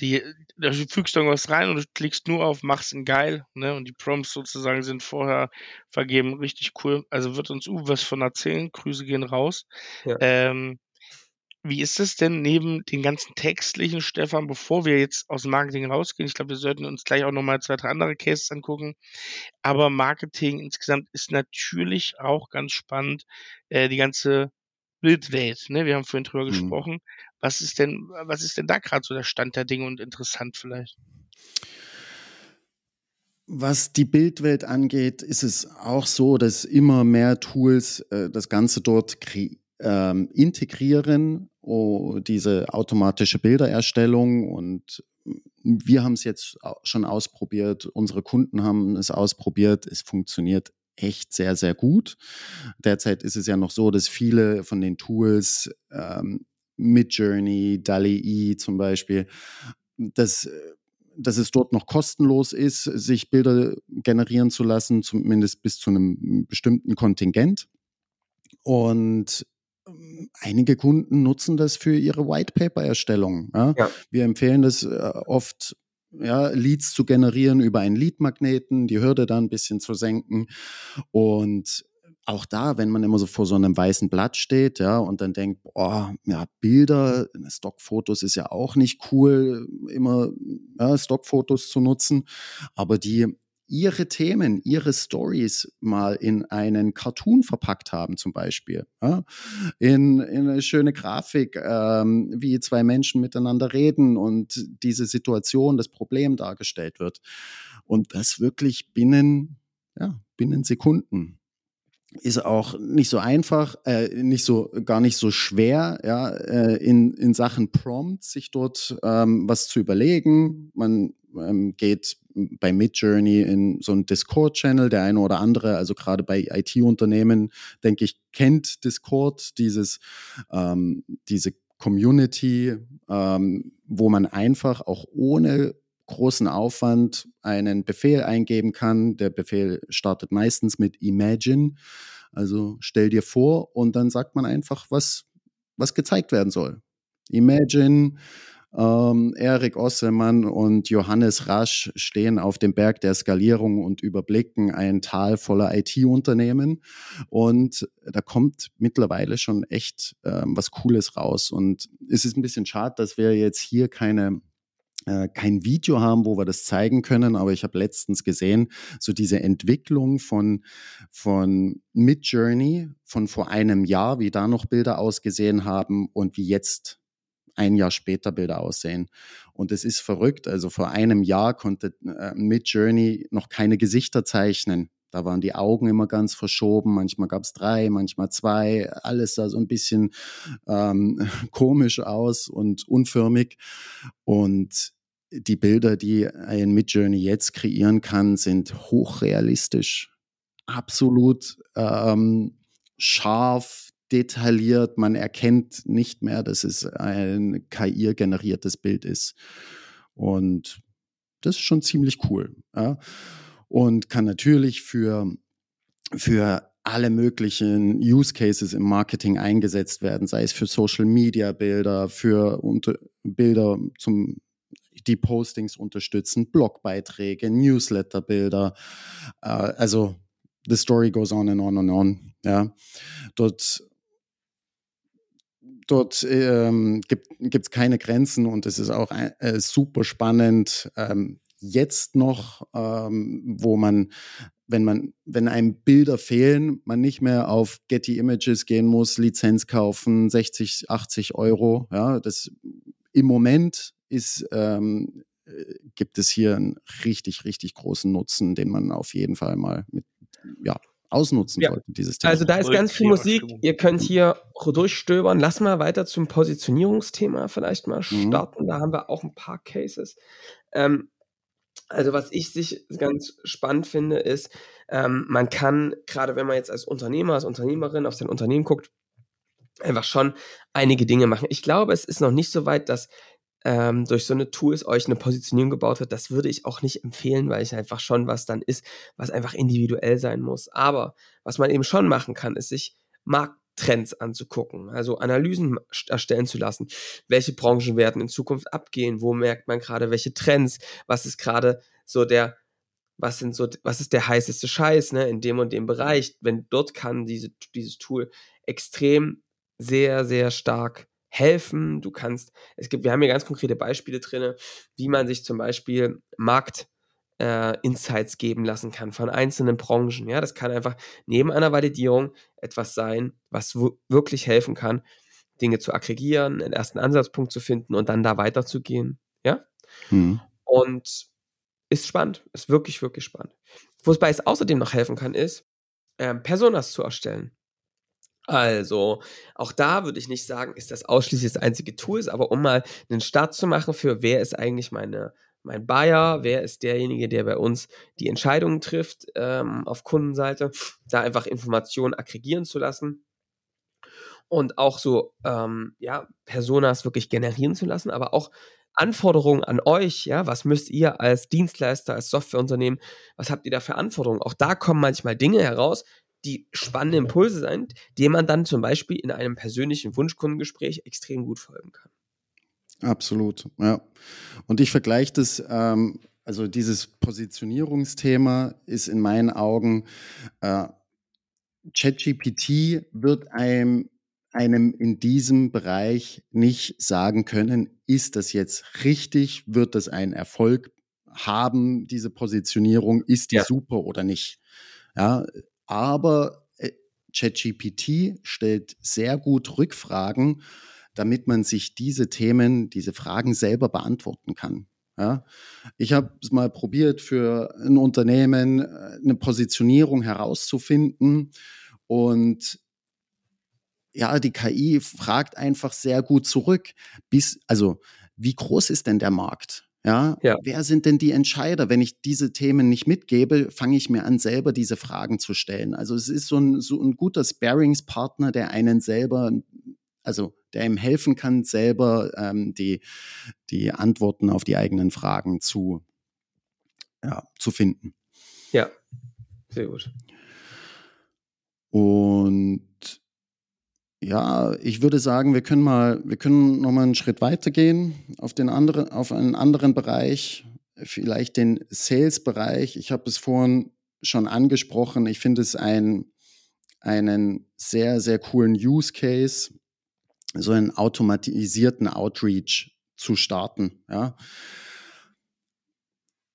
die, da fügst du irgendwas rein und du klickst nur auf mach's in geil, ne? Und die Prompts sozusagen sind vorher vergeben. Richtig cool. Also wird uns Uwe was von erzählen. Grüße gehen raus. Ja. Ähm, wie ist es denn neben den ganzen textlichen, Stefan, bevor wir jetzt aus dem Marketing rausgehen? Ich glaube, wir sollten uns gleich auch nochmal zwei, drei andere Cases angucken. Aber Marketing insgesamt ist natürlich auch ganz spannend. Äh, die ganze Bildwelt, ne? Wir haben vorhin drüber mhm. gesprochen. Was ist denn, was ist denn da gerade so der Stand der Dinge und interessant vielleicht? Was die Bildwelt angeht, ist es auch so, dass immer mehr Tools äh, das Ganze dort ähm, integrieren, oh, diese automatische Bildererstellung und wir haben es jetzt schon ausprobiert, unsere Kunden haben es ausprobiert, es funktioniert echt sehr, sehr gut. Derzeit ist es ja noch so, dass viele von den Tools, ähm, Midjourney, DALI-E zum Beispiel, dass, dass es dort noch kostenlos ist, sich Bilder generieren zu lassen, zumindest bis zu einem bestimmten Kontingent. Und ähm, einige Kunden nutzen das für ihre White Paper Erstellung. Ja? Ja. Wir empfehlen das äh, oft ja, Leads zu generieren über einen Lead-Magneten, die Hürde da ein bisschen zu senken. Und auch da, wenn man immer so vor so einem weißen Blatt steht, ja, und dann denkt, boah, ja, Bilder, Stockfotos ist ja auch nicht cool, immer ja, Stockfotos zu nutzen, aber die ihre Themen, ihre Stories mal in einen Cartoon verpackt haben, zum Beispiel. Ja? In, in, eine schöne Grafik, ähm, wie zwei Menschen miteinander reden und diese Situation, das Problem dargestellt wird. Und das wirklich binnen, ja, binnen Sekunden ist auch nicht so einfach, äh, nicht so gar nicht so schwer, ja, äh, in, in Sachen Prompt sich dort ähm, was zu überlegen. Man ähm, geht bei Midjourney in so einen Discord-Channel, der eine oder andere, also gerade bei IT-Unternehmen, denke ich, kennt Discord, dieses, ähm, diese Community, ähm, wo man einfach auch ohne großen Aufwand einen Befehl eingeben kann. Der Befehl startet meistens mit Imagine. Also stell dir vor und dann sagt man einfach, was, was gezeigt werden soll. Imagine, ähm, Erik Ossemann und Johannes Rasch stehen auf dem Berg der Skalierung und überblicken ein Tal voller IT-Unternehmen. Und da kommt mittlerweile schon echt ähm, was Cooles raus. Und es ist ein bisschen schade, dass wir jetzt hier keine kein Video haben, wo wir das zeigen können, aber ich habe letztens gesehen, so diese Entwicklung von, von Midjourney von vor einem Jahr, wie da noch Bilder ausgesehen haben und wie jetzt ein Jahr später Bilder aussehen. Und es ist verrückt. Also vor einem Jahr konnte äh, Midjourney noch keine Gesichter zeichnen. Da waren die Augen immer ganz verschoben, manchmal gab es drei, manchmal zwei, alles sah so ein bisschen ähm, [laughs] komisch aus und unförmig. Und die Bilder, die ein Midjourney jetzt kreieren kann, sind hochrealistisch, absolut ähm, scharf, detailliert. Man erkennt nicht mehr, dass es ein KI-generiertes Bild ist. Und das ist schon ziemlich cool. Ja? Und kann natürlich für, für alle möglichen Use Cases im Marketing eingesetzt werden, sei es für Social Media Bilder, für Bilder zum die Postings unterstützen, Blogbeiträge, Newsletterbilder. Äh, also the story goes on and on and on. Ja, dort dort ähm, gibt es keine Grenzen und es ist auch äh, super spannend. Ähm, jetzt noch, ähm, wo man, wenn man, wenn einem Bilder fehlen, man nicht mehr auf Getty Images gehen muss, Lizenz kaufen, 60, 80 Euro. Ja, das im Moment ist, ähm, äh, gibt es hier einen richtig, richtig großen Nutzen, den man auf jeden Fall mal mit, ja, ausnutzen ja. sollte, dieses Thema. Also da ist ganz viel Musik. Ihr könnt hier durchstöbern. Lass mal weiter zum Positionierungsthema vielleicht mal mhm. starten. Mhm. Da haben wir auch ein paar Cases. Ähm, also was ich sich ganz spannend finde, ist, ähm, man kann, gerade wenn man jetzt als Unternehmer, als Unternehmerin auf sein Unternehmen guckt, einfach schon einige Dinge machen. Ich glaube, es ist noch nicht so weit, dass ähm, durch so eine Tools euch eine Positionierung gebaut wird, das würde ich auch nicht empfehlen, weil es einfach schon was dann ist, was einfach individuell sein muss. Aber was man eben schon machen kann, ist sich Markttrends anzugucken, also Analysen erstellen zu lassen. Welche Branchen werden in Zukunft abgehen? Wo merkt man gerade welche Trends? Was ist gerade so der was sind so, was ist der heißeste Scheiß, ne, in dem und dem Bereich? Wenn dort kann diese, dieses Tool extrem sehr, sehr stark helfen. Du kannst, es gibt, wir haben hier ganz konkrete Beispiele drin, wie man sich zum Beispiel Markt äh, Insights geben lassen kann von einzelnen Branchen. Ja, das kann einfach neben einer Validierung etwas sein, was wirklich helfen kann, Dinge zu aggregieren, einen ersten Ansatzpunkt zu finden und dann da weiterzugehen. Ja. Mhm. Und ist spannend, ist wirklich, wirklich spannend. Wobei es außerdem noch helfen kann, ist, äh, Personas zu erstellen. Also, auch da würde ich nicht sagen, ist das ausschließlich das einzige Tool, aber um mal einen Start zu machen für wer ist eigentlich meine, mein Buyer, wer ist derjenige, der bei uns die Entscheidungen trifft ähm, auf Kundenseite, da einfach Informationen aggregieren zu lassen und auch so ähm, ja, Personas wirklich generieren zu lassen, aber auch Anforderungen an euch, ja, was müsst ihr als Dienstleister, als Softwareunternehmen, was habt ihr da für Anforderungen? Auch da kommen manchmal Dinge heraus, die spannende Impulse sind, denen man dann zum Beispiel in einem persönlichen Wunschkundengespräch extrem gut folgen kann. Absolut, ja. Und ich vergleiche das, ähm, also dieses Positionierungsthema ist in meinen Augen äh, ChatGPT wird einem, einem in diesem Bereich nicht sagen können, ist das jetzt richtig, wird das ein Erfolg haben, diese Positionierung, ist die ja. super oder nicht. Ja, aber äh, ChatGPT stellt sehr gut Rückfragen, damit man sich diese Themen, diese Fragen selber beantworten kann. Ja, ich habe es mal probiert, für ein Unternehmen äh, eine Positionierung herauszufinden und ja, die KI fragt einfach sehr gut zurück, bis, also, wie groß ist denn der Markt? Ja, ja, wer sind denn die Entscheider? Wenn ich diese Themen nicht mitgebe, fange ich mir an, selber diese Fragen zu stellen. Also es ist so ein, so ein guter Sparingspartner, der einen selber also der ihm helfen kann, selber ähm, die, die Antworten auf die eigenen Fragen zu, ja, zu finden. Ja, sehr gut. Und ja, ich würde sagen, wir können mal, wir können noch mal einen Schritt weitergehen auf den anderen, auf einen anderen Bereich, vielleicht den Sales-Bereich. Ich habe es vorhin schon angesprochen. Ich finde es ein, einen sehr, sehr coolen Use Case, so einen automatisierten Outreach zu starten. Ja.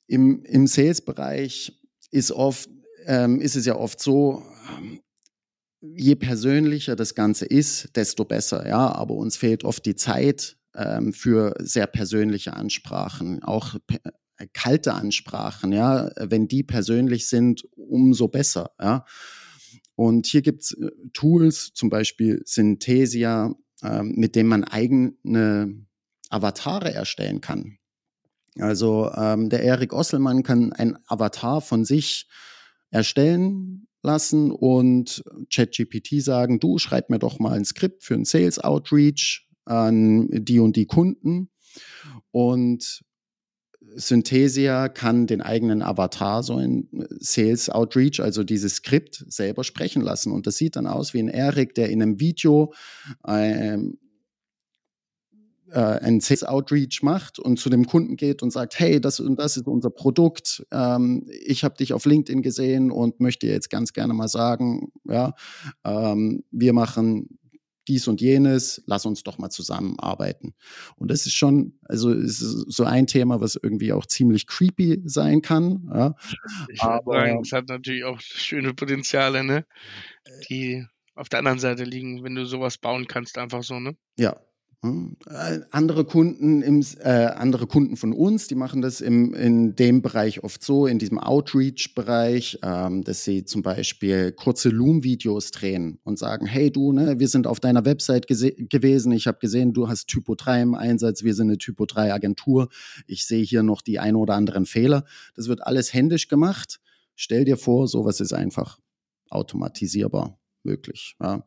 Im, im Sales-Bereich ist oft, ähm, ist es ja oft so, je persönlicher das Ganze ist, desto besser. Ja, aber uns fehlt oft die Zeit ähm, für sehr persönliche Ansprachen, auch äh, kalte Ansprachen. Ja, wenn die persönlich sind, umso besser. Ja. Und hier gibt es äh, Tools, zum Beispiel Synthesia, ähm, mit dem man eigene Avatare erstellen kann. Also ähm, der Erik Osselmann kann ein Avatar von sich erstellen lassen und ChatGPT sagen, du schreib mir doch mal ein Skript für ein Sales Outreach an die und die Kunden. Und Synthesia kann den eigenen Avatar, so ein Sales Outreach, also dieses Skript selber sprechen lassen. Und das sieht dann aus wie ein Erik, der in einem Video ähm, äh, ein Sales Outreach macht und zu dem Kunden geht und sagt, hey, das und das ist unser Produkt. Ähm, ich habe dich auf LinkedIn gesehen und möchte jetzt ganz gerne mal sagen, ja, ähm, wir machen dies und jenes, lass uns doch mal zusammenarbeiten. Und das ist schon, also ist so ein Thema, was irgendwie auch ziemlich creepy sein kann. Ja. Ich Aber sagen, es hat natürlich auch schöne Potenziale, ne? Die auf der anderen Seite liegen, wenn du sowas bauen kannst, einfach so, ne? Ja? Äh, andere Kunden, im, äh, andere Kunden von uns, die machen das im, in dem Bereich oft so, in diesem Outreach-Bereich, ähm, dass sie zum Beispiel kurze Loom-Videos drehen und sagen, hey du, ne, wir sind auf deiner Website gewesen, ich habe gesehen, du hast Typo 3 im Einsatz, wir sind eine Typo 3 Agentur, ich sehe hier noch die ein oder anderen Fehler. Das wird alles händisch gemacht. Stell dir vor, sowas ist einfach automatisierbar möglich. Ja.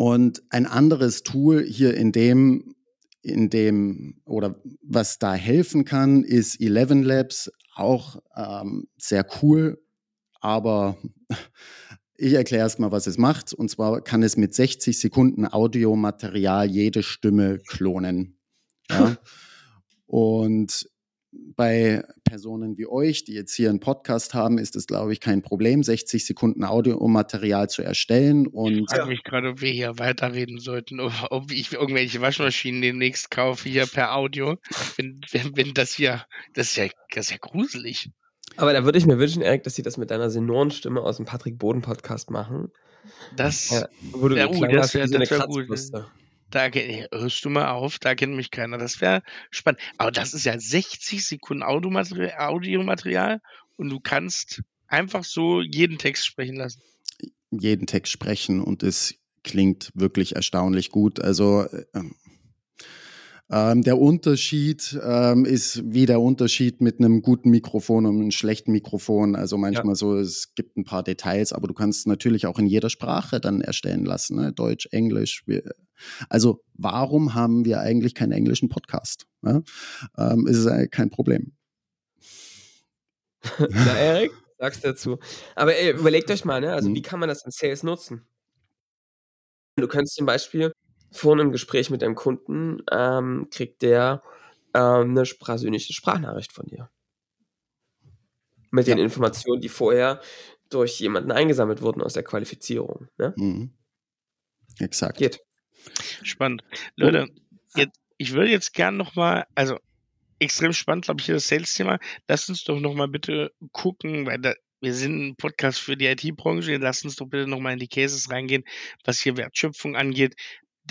Und ein anderes Tool hier in dem, in dem, oder was da helfen kann, ist Eleven Labs, auch ähm, sehr cool, aber [laughs] ich erkläre erstmal, was es macht. Und zwar kann es mit 60 Sekunden Audiomaterial jede Stimme klonen. Ja? [laughs] Und bei Personen wie euch, die jetzt hier einen Podcast haben, ist es, glaube ich, kein Problem, 60 Sekunden Audiomaterial zu erstellen. Und ich frage mich gerade, ob wir hier weiterreden sollten, ob ich irgendwelche Waschmaschinen demnächst kaufe, hier per Audio. Wenn, wenn, wenn das hier, das ist, ja, das ist ja gruselig. Aber da würde ich mir wünschen, Erik, dass sie das mit deiner Seniorenstimme aus dem Patrick Boden Podcast machen. Das, ja, wo du ja, uh, das wäre wär gut. Da hörst du mal auf, da kennt mich keiner. Das wäre spannend. Aber das ist ja 60 Sekunden Audiomaterial, Audiomaterial und du kannst einfach so jeden Text sprechen lassen. Jeden Text sprechen und es klingt wirklich erstaunlich gut. Also ähm, ähm, der Unterschied ähm, ist wie der Unterschied mit einem guten Mikrofon und einem schlechten Mikrofon. Also manchmal ja. so, es gibt ein paar Details, aber du kannst natürlich auch in jeder Sprache dann erstellen lassen. Ne? Deutsch, Englisch. Wir, also warum haben wir eigentlich keinen englischen Podcast? Ne? Ähm, ist kein Problem. [laughs] Na, Erik, sagst dazu. Aber ey, überlegt euch mal, ne? also mhm. wie kann man das in Sales nutzen? Du könntest zum Beispiel vor einem Gespräch mit einem Kunden ähm, kriegt der ähm, eine persönliche Sprachnachricht von dir. Mit ja. den Informationen, die vorher durch jemanden eingesammelt wurden aus der Qualifizierung. Ne? Mhm. Exakt. Geht. Spannend. Leute, jetzt, ich würde jetzt gern nochmal, also extrem spannend, glaube ich, hier das Sales-Thema. Lasst uns doch nochmal bitte gucken, weil da, wir sind ein Podcast für die IT-Branche. Lasst uns doch bitte nochmal in die Cases reingehen, was hier Wertschöpfung angeht.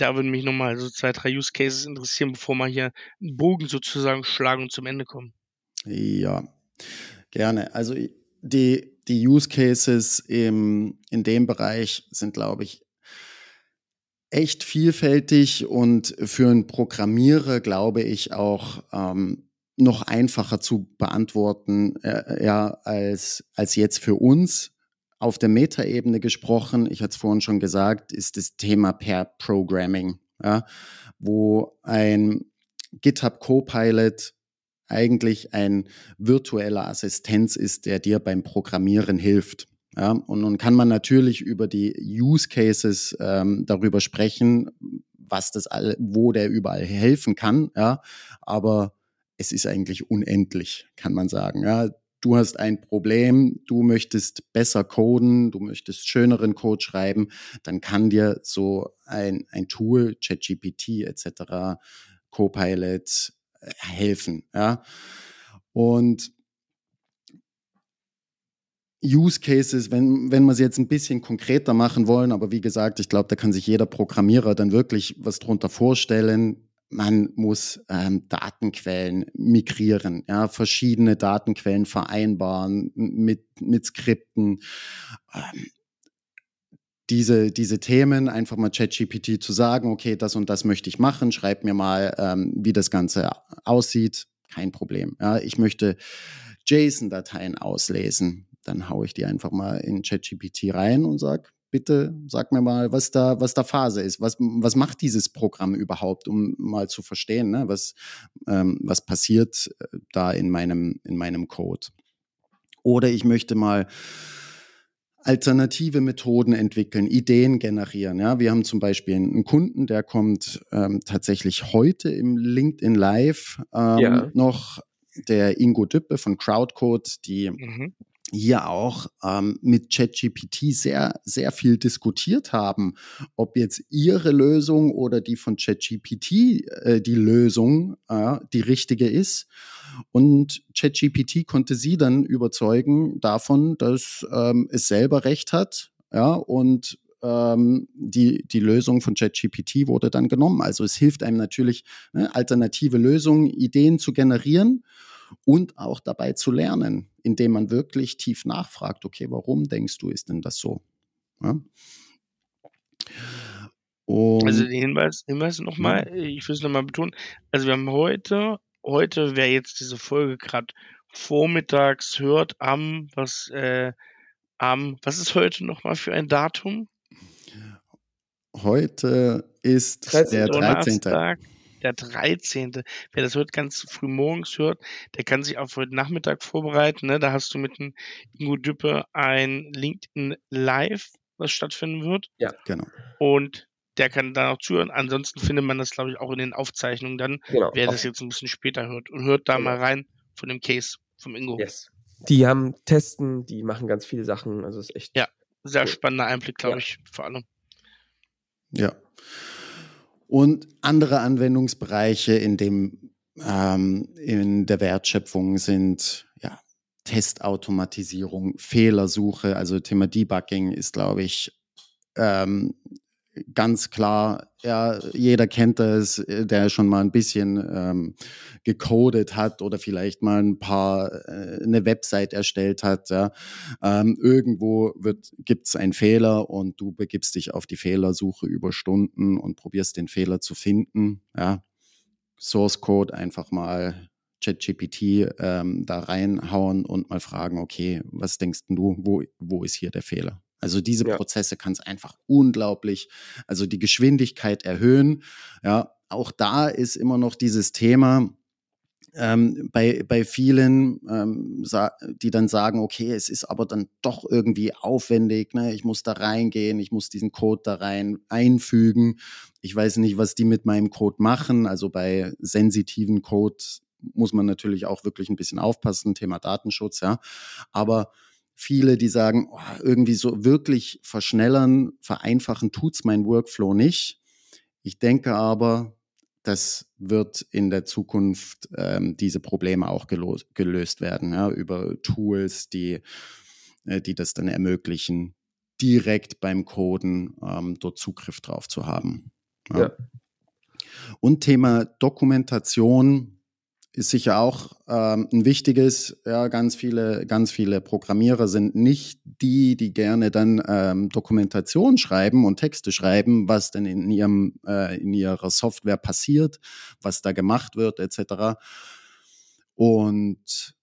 Da würden mich nochmal so zwei, drei Use Cases interessieren, bevor wir hier einen Bogen sozusagen schlagen und zum Ende kommen. Ja, gerne. Also die, die Use Cases im, in dem Bereich sind, glaube ich, echt vielfältig und für einen Programmierer, glaube ich, auch ähm, noch einfacher zu beantworten, äh, ja, als, als jetzt für uns. Auf der Metaebene gesprochen, ich hatte es vorhin schon gesagt, ist das Thema Pair Programming, ja, wo ein GitHub Copilot eigentlich ein virtueller Assistenz ist, der dir beim Programmieren hilft. Ja, und nun kann man natürlich über die Use Cases ähm, darüber sprechen, was das all, wo der überall helfen kann. Ja, aber es ist eigentlich unendlich, kann man sagen. Ja, du hast ein Problem, du möchtest besser coden, du möchtest schöneren Code schreiben, dann kann dir so ein, ein Tool, ChatGPT etc., Copilot äh, helfen. Ja, und Use Cases, wenn, wenn wir sie jetzt ein bisschen konkreter machen wollen, aber wie gesagt, ich glaube, da kann sich jeder Programmierer dann wirklich was drunter vorstellen. Man muss ähm, Datenquellen migrieren, ja, verschiedene Datenquellen vereinbaren mit, mit Skripten. Ähm, diese, diese Themen einfach mal ChatGPT zu sagen, okay, das und das möchte ich machen, schreib mir mal, ähm, wie das Ganze aussieht, kein Problem. Ja, ich möchte JSON-Dateien auslesen dann haue ich die einfach mal in ChatGPT rein und sag, bitte sag mir mal, was da, was da Phase ist. Was, was macht dieses Programm überhaupt, um mal zu verstehen, ne, was, ähm, was passiert äh, da in meinem, in meinem Code. Oder ich möchte mal alternative Methoden entwickeln, Ideen generieren. Ja, wir haben zum Beispiel einen Kunden, der kommt ähm, tatsächlich heute im LinkedIn Live ähm, ja. noch der Ingo Düppe von Crowdcode, die mhm hier auch ähm, mit ChatGPT sehr, sehr viel diskutiert haben, ob jetzt ihre Lösung oder die von ChatGPT äh, die Lösung äh, die richtige ist. Und ChatGPT konnte sie dann überzeugen davon, dass ähm, es selber recht hat. Ja, und ähm, die, die Lösung von ChatGPT wurde dann genommen. Also es hilft einem natürlich, ne, alternative Lösungen, Ideen zu generieren und auch dabei zu lernen, indem man wirklich tief nachfragt, okay, warum denkst du, ist denn das so? Ja? also den Hinweis, Hinweis nochmal, ich will es nochmal betonen, also wir haben heute, heute, wer jetzt diese Folge gerade vormittags hört, am, was, äh, am, was ist heute nochmal für ein Datum? Heute ist der 13. Donnerstag der 13. Wer das heute ganz früh morgens hört, der kann sich auf heute Nachmittag vorbereiten. Ne? Da hast du mit dem Ingo Düppe ein LinkedIn Live, was stattfinden wird. Ja, genau. Und der kann dann auch zuhören. Ansonsten findet man das, glaube ich, auch in den Aufzeichnungen dann, genau. wer das jetzt ein bisschen später hört. Und hört da genau. mal rein von dem Case vom Ingo. Yes. Die haben Testen, die machen ganz viele Sachen. Also ist echt. Ja, sehr cool. spannender Einblick, glaube ja. ich, vor allem. Ja. Und andere Anwendungsbereiche in dem ähm, in der Wertschöpfung sind ja, Testautomatisierung, Fehlersuche, also Thema Debugging ist, glaube ich, ähm, ganz klar, ja, jeder kennt das, äh, der schon mal ein bisschen ähm, gecodet hat oder vielleicht mal ein paar äh, eine Website erstellt hat. Ja. Ähm, irgendwo gibt es einen Fehler und du begibst dich auf die Fehlersuche über Stunden und probierst den Fehler zu finden. Ja. Source Code einfach mal ChatGPT ähm, da reinhauen und mal fragen, okay, was denkst du, wo, wo ist hier der Fehler? Also diese ja. Prozesse kann es einfach unglaublich, also die Geschwindigkeit erhöhen. Ja, auch da ist immer noch dieses Thema, ähm, bei, bei vielen, ähm, die dann sagen, okay, es ist aber dann doch irgendwie aufwendig, ne? ich muss da reingehen, ich muss diesen Code da rein einfügen. Ich weiß nicht, was die mit meinem Code machen. Also bei sensitiven Codes muss man natürlich auch wirklich ein bisschen aufpassen, Thema Datenschutz, ja. Aber viele, die sagen, oh, irgendwie so wirklich verschnellern, vereinfachen tut's mein Workflow nicht. Ich denke aber, das wird in der Zukunft ähm, diese Probleme auch gelöst werden, ja, über Tools, die, äh, die das dann ermöglichen, direkt beim Coden ähm, dort Zugriff drauf zu haben. Ja. ja. Und Thema Dokumentation ist sicher auch ähm, ein wichtiges. Ja, ganz viele, ganz viele Programmierer sind nicht die, die gerne dann ähm, Dokumentation schreiben und Texte schreiben, was denn in ihrem äh, in ihrer Software passiert, was da gemacht wird, etc. Und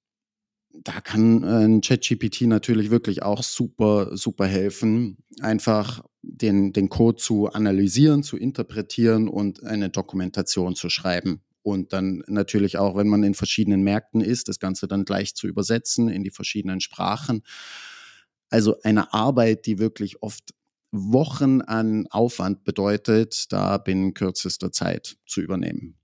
da kann äh, ein ChatGPT natürlich wirklich auch super, super helfen, einfach den, den Code zu analysieren, zu interpretieren und eine Dokumentation zu schreiben. Und dann natürlich auch, wenn man in verschiedenen Märkten ist, das Ganze dann gleich zu übersetzen in die verschiedenen Sprachen. Also eine Arbeit, die wirklich oft Wochen an Aufwand bedeutet, da binnen kürzester Zeit zu übernehmen.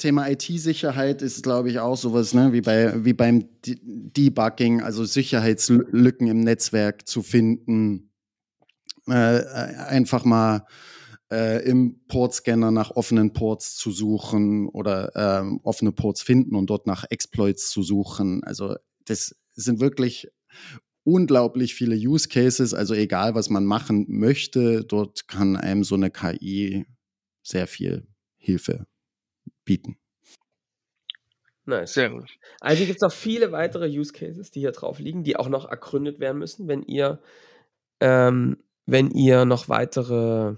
Thema IT-Sicherheit ist, glaube ich, auch sowas, ne, wie, bei, wie beim Debugging, also Sicherheitslücken im Netzwerk zu finden. Äh, äh einfach mal äh, im Portscanner nach offenen Ports zu suchen oder ähm, offene Ports finden und dort nach Exploits zu suchen. Also das sind wirklich unglaublich viele Use Cases. Also egal, was man machen möchte, dort kann einem so eine KI sehr viel Hilfe bieten. Nice. Sehr gut. Also hier gibt es noch viele weitere Use Cases, die hier drauf liegen, die auch noch ergründet werden müssen, wenn ihr, ähm, wenn ihr noch weitere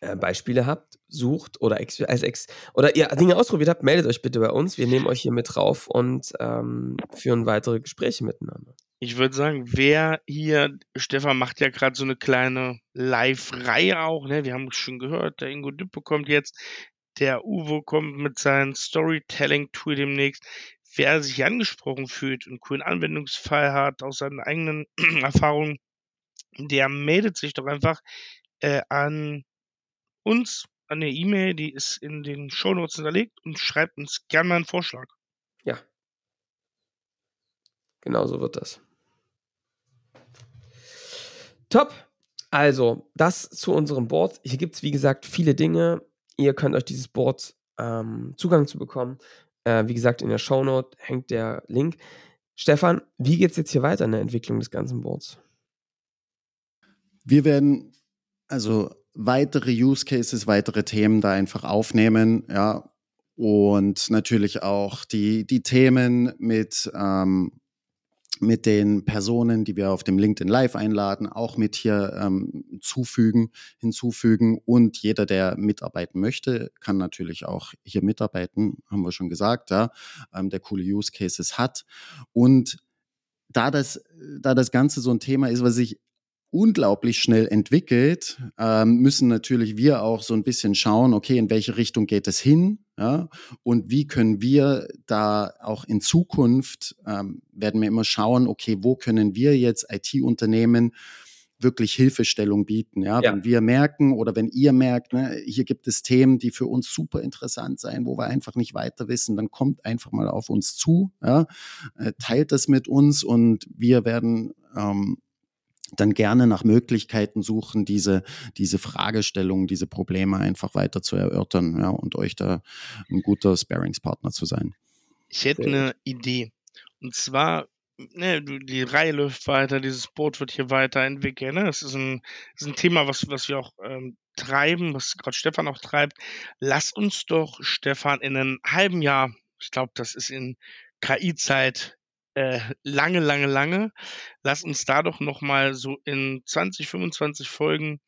äh, Beispiele habt, sucht oder ex, als ex oder ihr Dinge ausprobiert habt, meldet euch bitte bei uns. Wir nehmen euch hier mit drauf und ähm, führen weitere Gespräche miteinander. Ich würde sagen, wer hier, Stefan macht ja gerade so eine kleine Live-Reihe auch, ne? Wir haben es schon gehört, der Ingo Düppe kommt jetzt, der Uwe kommt mit seinem Storytelling-Tool demnächst. Wer sich angesprochen fühlt und einen coolen Anwendungsfall hat, aus seinen eigenen [clears throat] Erfahrungen, der meldet sich doch einfach äh, an uns an der E-Mail, die ist in den Shownotes hinterlegt und schreibt uns gerne mal einen Vorschlag. Ja. Genau so wird das. Top. Also, das zu unserem Board. Hier gibt es, wie gesagt, viele Dinge. Ihr könnt euch dieses Board ähm, Zugang zu bekommen. Äh, wie gesagt, in der Shownote hängt der Link. Stefan, wie geht es jetzt hier weiter in der Entwicklung des ganzen Boards? Wir werden also weitere Use Cases, weitere Themen da einfach aufnehmen, ja. Und natürlich auch die, die Themen mit, ähm, mit den Personen, die wir auf dem LinkedIn Live einladen, auch mit hier ähm, zufügen, hinzufügen. Und jeder, der mitarbeiten möchte, kann natürlich auch hier mitarbeiten, haben wir schon gesagt, ja, ähm, der coole Use Cases hat. Und da das, da das Ganze so ein Thema ist, was sich unglaublich schnell entwickelt, ähm, müssen natürlich wir auch so ein bisschen schauen, okay, in welche Richtung geht es hin, ja, und wie können wir da auch in Zukunft, ähm, werden wir immer schauen, okay, wo können wir jetzt IT-Unternehmen wirklich Hilfestellung bieten, ja? ja, wenn wir merken oder wenn ihr merkt, ne, hier gibt es Themen, die für uns super interessant sein, wo wir einfach nicht weiter wissen, dann kommt einfach mal auf uns zu, ja, äh, teilt das mit uns und wir werden ähm, dann gerne nach Möglichkeiten suchen, diese, diese Fragestellungen, diese Probleme einfach weiter zu erörtern ja, und euch da ein guter Sparingspartner zu sein. Ich hätte eine Idee. Und zwar, ne, die Reihe läuft weiter, dieses Boot wird hier weiterentwickelt. Ne? Das ist ein, das ist ein Thema, was, was wir auch ähm, treiben, was gerade Stefan auch treibt. Lass uns doch, Stefan, in einem halben Jahr, ich glaube, das ist in KI-Zeit äh, lange, lange, lange. Lass uns da doch nochmal so in 20, 25 Folgen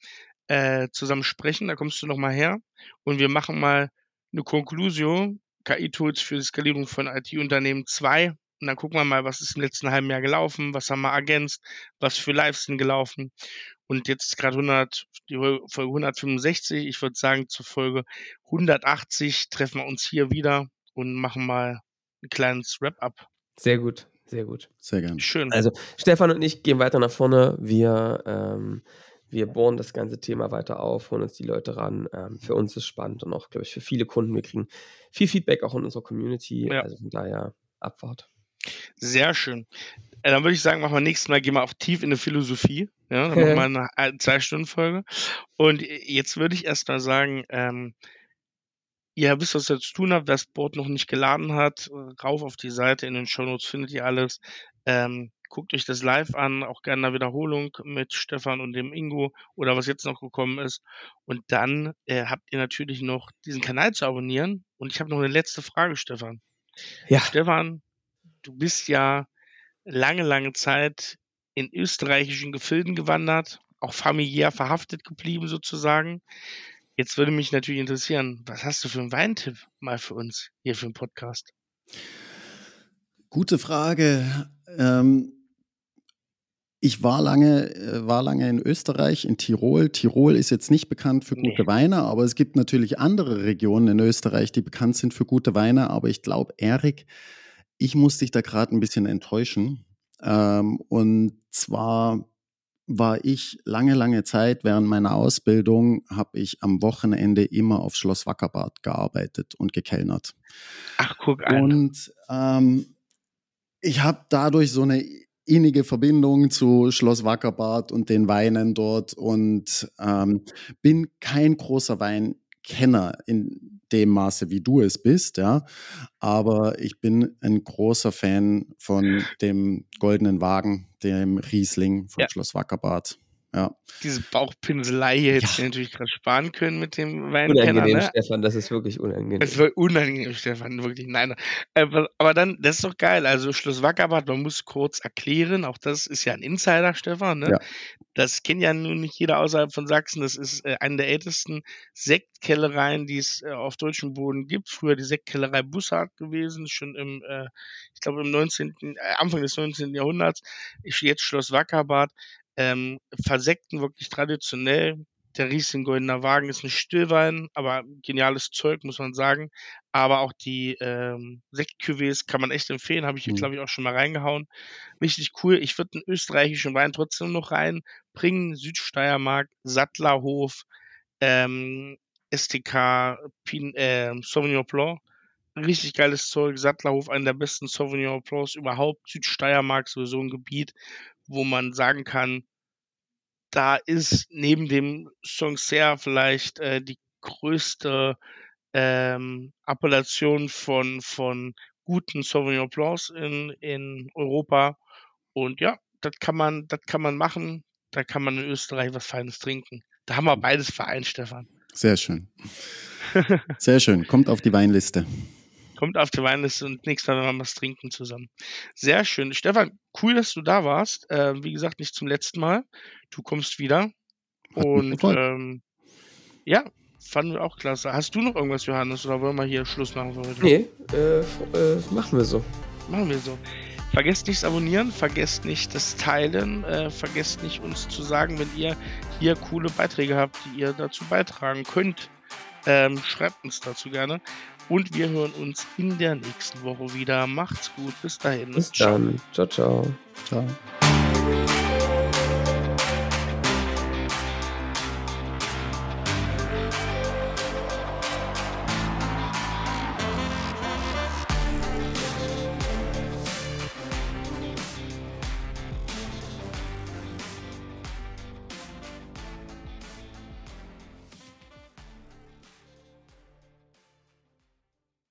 äh, zusammen sprechen. Da kommst du nochmal her und wir machen mal eine Konklusion. KI-Tools für die Skalierung von IT-Unternehmen 2. Und dann gucken wir mal, was ist im letzten halben Jahr gelaufen, was haben wir ergänzt, was für Lives sind gelaufen. Und jetzt ist gerade 100, die Folge 165. Ich würde sagen, zur Folge 180 treffen wir uns hier wieder und machen mal ein kleines Wrap-up. Sehr gut. Sehr gut. Sehr gerne. Schön. Also Stefan und ich gehen weiter nach vorne. Wir, ähm, wir bohren das ganze Thema weiter auf, holen uns die Leute ran. Ähm, für uns ist es spannend und auch, glaube ich, für viele Kunden. Wir kriegen viel Feedback auch in unserer Community. Ja. Also von daher Abfahrt. Sehr schön. Äh, dann würde ich sagen, machen wir nächstes Mal, gehen wir auch tief in eine Philosophie. Ja, dann machen [laughs] wir eine Zwei-Stunden-Folge. Und jetzt würde ich erst mal sagen, ähm, ihr wisst, was ihr zu tun habt, wer das Board noch nicht geladen hat, rauf auf die Seite, in den Shownotes findet ihr alles. Ähm, guckt euch das live an, auch gerne eine Wiederholung mit Stefan und dem Ingo oder was jetzt noch gekommen ist. Und dann äh, habt ihr natürlich noch diesen Kanal zu abonnieren. Und ich habe noch eine letzte Frage, Stefan. Ja. Stefan, du bist ja lange, lange Zeit in österreichischen Gefilden gewandert, auch familiär verhaftet geblieben sozusagen. Jetzt würde mich natürlich interessieren, was hast du für einen Weintipp mal für uns hier für den Podcast? Gute Frage. Ähm, ich war lange, äh, war lange in Österreich, in Tirol. Tirol ist jetzt nicht bekannt für gute nee. Weine, aber es gibt natürlich andere Regionen in Österreich, die bekannt sind für gute Weine. Aber ich glaube, Erik, ich muss dich da gerade ein bisschen enttäuschen. Ähm, und zwar war ich lange, lange Zeit während meiner Ausbildung, habe ich am Wochenende immer auf Schloss Wackerbad gearbeitet und gekellnert. Ach, guck an. Und ähm, ich habe dadurch so eine innige Verbindung zu Schloss Wackerbad und den Weinen dort und ähm, bin kein großer Weinkenner in dem Maße, wie du es bist, ja. Aber ich bin ein großer Fan von dem Goldenen Wagen, dem Riesling von ja. Schloss Wackerbad. Ja. Diese Bauchpinselei hier hätte ja. ich natürlich gerade sparen können mit dem Weinkenner. Unangenehm, ne? Stefan, das ist wirklich unangenehm. Das war unangenehm, Stefan, wirklich. Nein. Aber, aber, dann, das ist doch geil. Also Schloss Wackerbad, man muss kurz erklären, auch das ist ja ein Insider, Stefan. Ne? Ja. Das kennt ja nun nicht jeder außerhalb von Sachsen. Das ist äh, eine der ältesten Sektkellereien, die es äh, auf deutschem Boden gibt. Früher die Sektkellerei Bussard gewesen, schon im, äh, ich glaube im 19., äh, Anfang des 19. Jahrhunderts. Ist jetzt Schloss Wackerbad ähm, versekten wirklich traditionell. Der Riesling Goldener Wagen ist ein Stillwein, aber geniales Zeug, muss man sagen. Aber auch die ähm, Sektcuvées kann man echt empfehlen, habe ich hier, mhm. glaube ich, auch schon mal reingehauen. Richtig cool. Ich würde einen österreichischen Wein trotzdem noch reinbringen. Südsteiermark, Sattlerhof, ähm, STK, Pin, äh, Sauvignon Blanc richtig geiles Zeug. Sattlerhof, einer der besten Sauvignon Blancs überhaupt. Südsteiermark, sowieso ein Gebiet, wo man sagen kann, da ist neben dem Sancerre vielleicht äh, die größte ähm, Appellation von, von guten Sauvignon Blancs in, in Europa. Und ja, das kann man, das kann man machen. Da kann man in Österreich was Feines trinken. Da haben wir beides vereint, Stefan. Sehr schön. Sehr schön. Kommt auf die Weinliste. Kommt auf die Weinliste und nächstes Mal werden wir was trinken zusammen. Sehr schön. Stefan, cool, dass du da warst. Äh, wie gesagt, nicht zum letzten Mal. Du kommst wieder. und ähm, ja, fanden wir auch klasse. Hast du noch irgendwas, Johannes, oder wollen wir hier Schluss machen für heute? Nee, äh, äh, machen wir so. Machen wir so. Vergesst nicht Abonnieren, vergesst nicht das Teilen, äh, vergesst nicht uns zu sagen, wenn ihr hier coole Beiträge habt, die ihr dazu beitragen könnt. Ähm, schreibt uns dazu gerne. Und wir hören uns in der nächsten Woche wieder. Macht's gut. Bis dahin. Bis ciao. dann. Ciao, ciao. Ciao.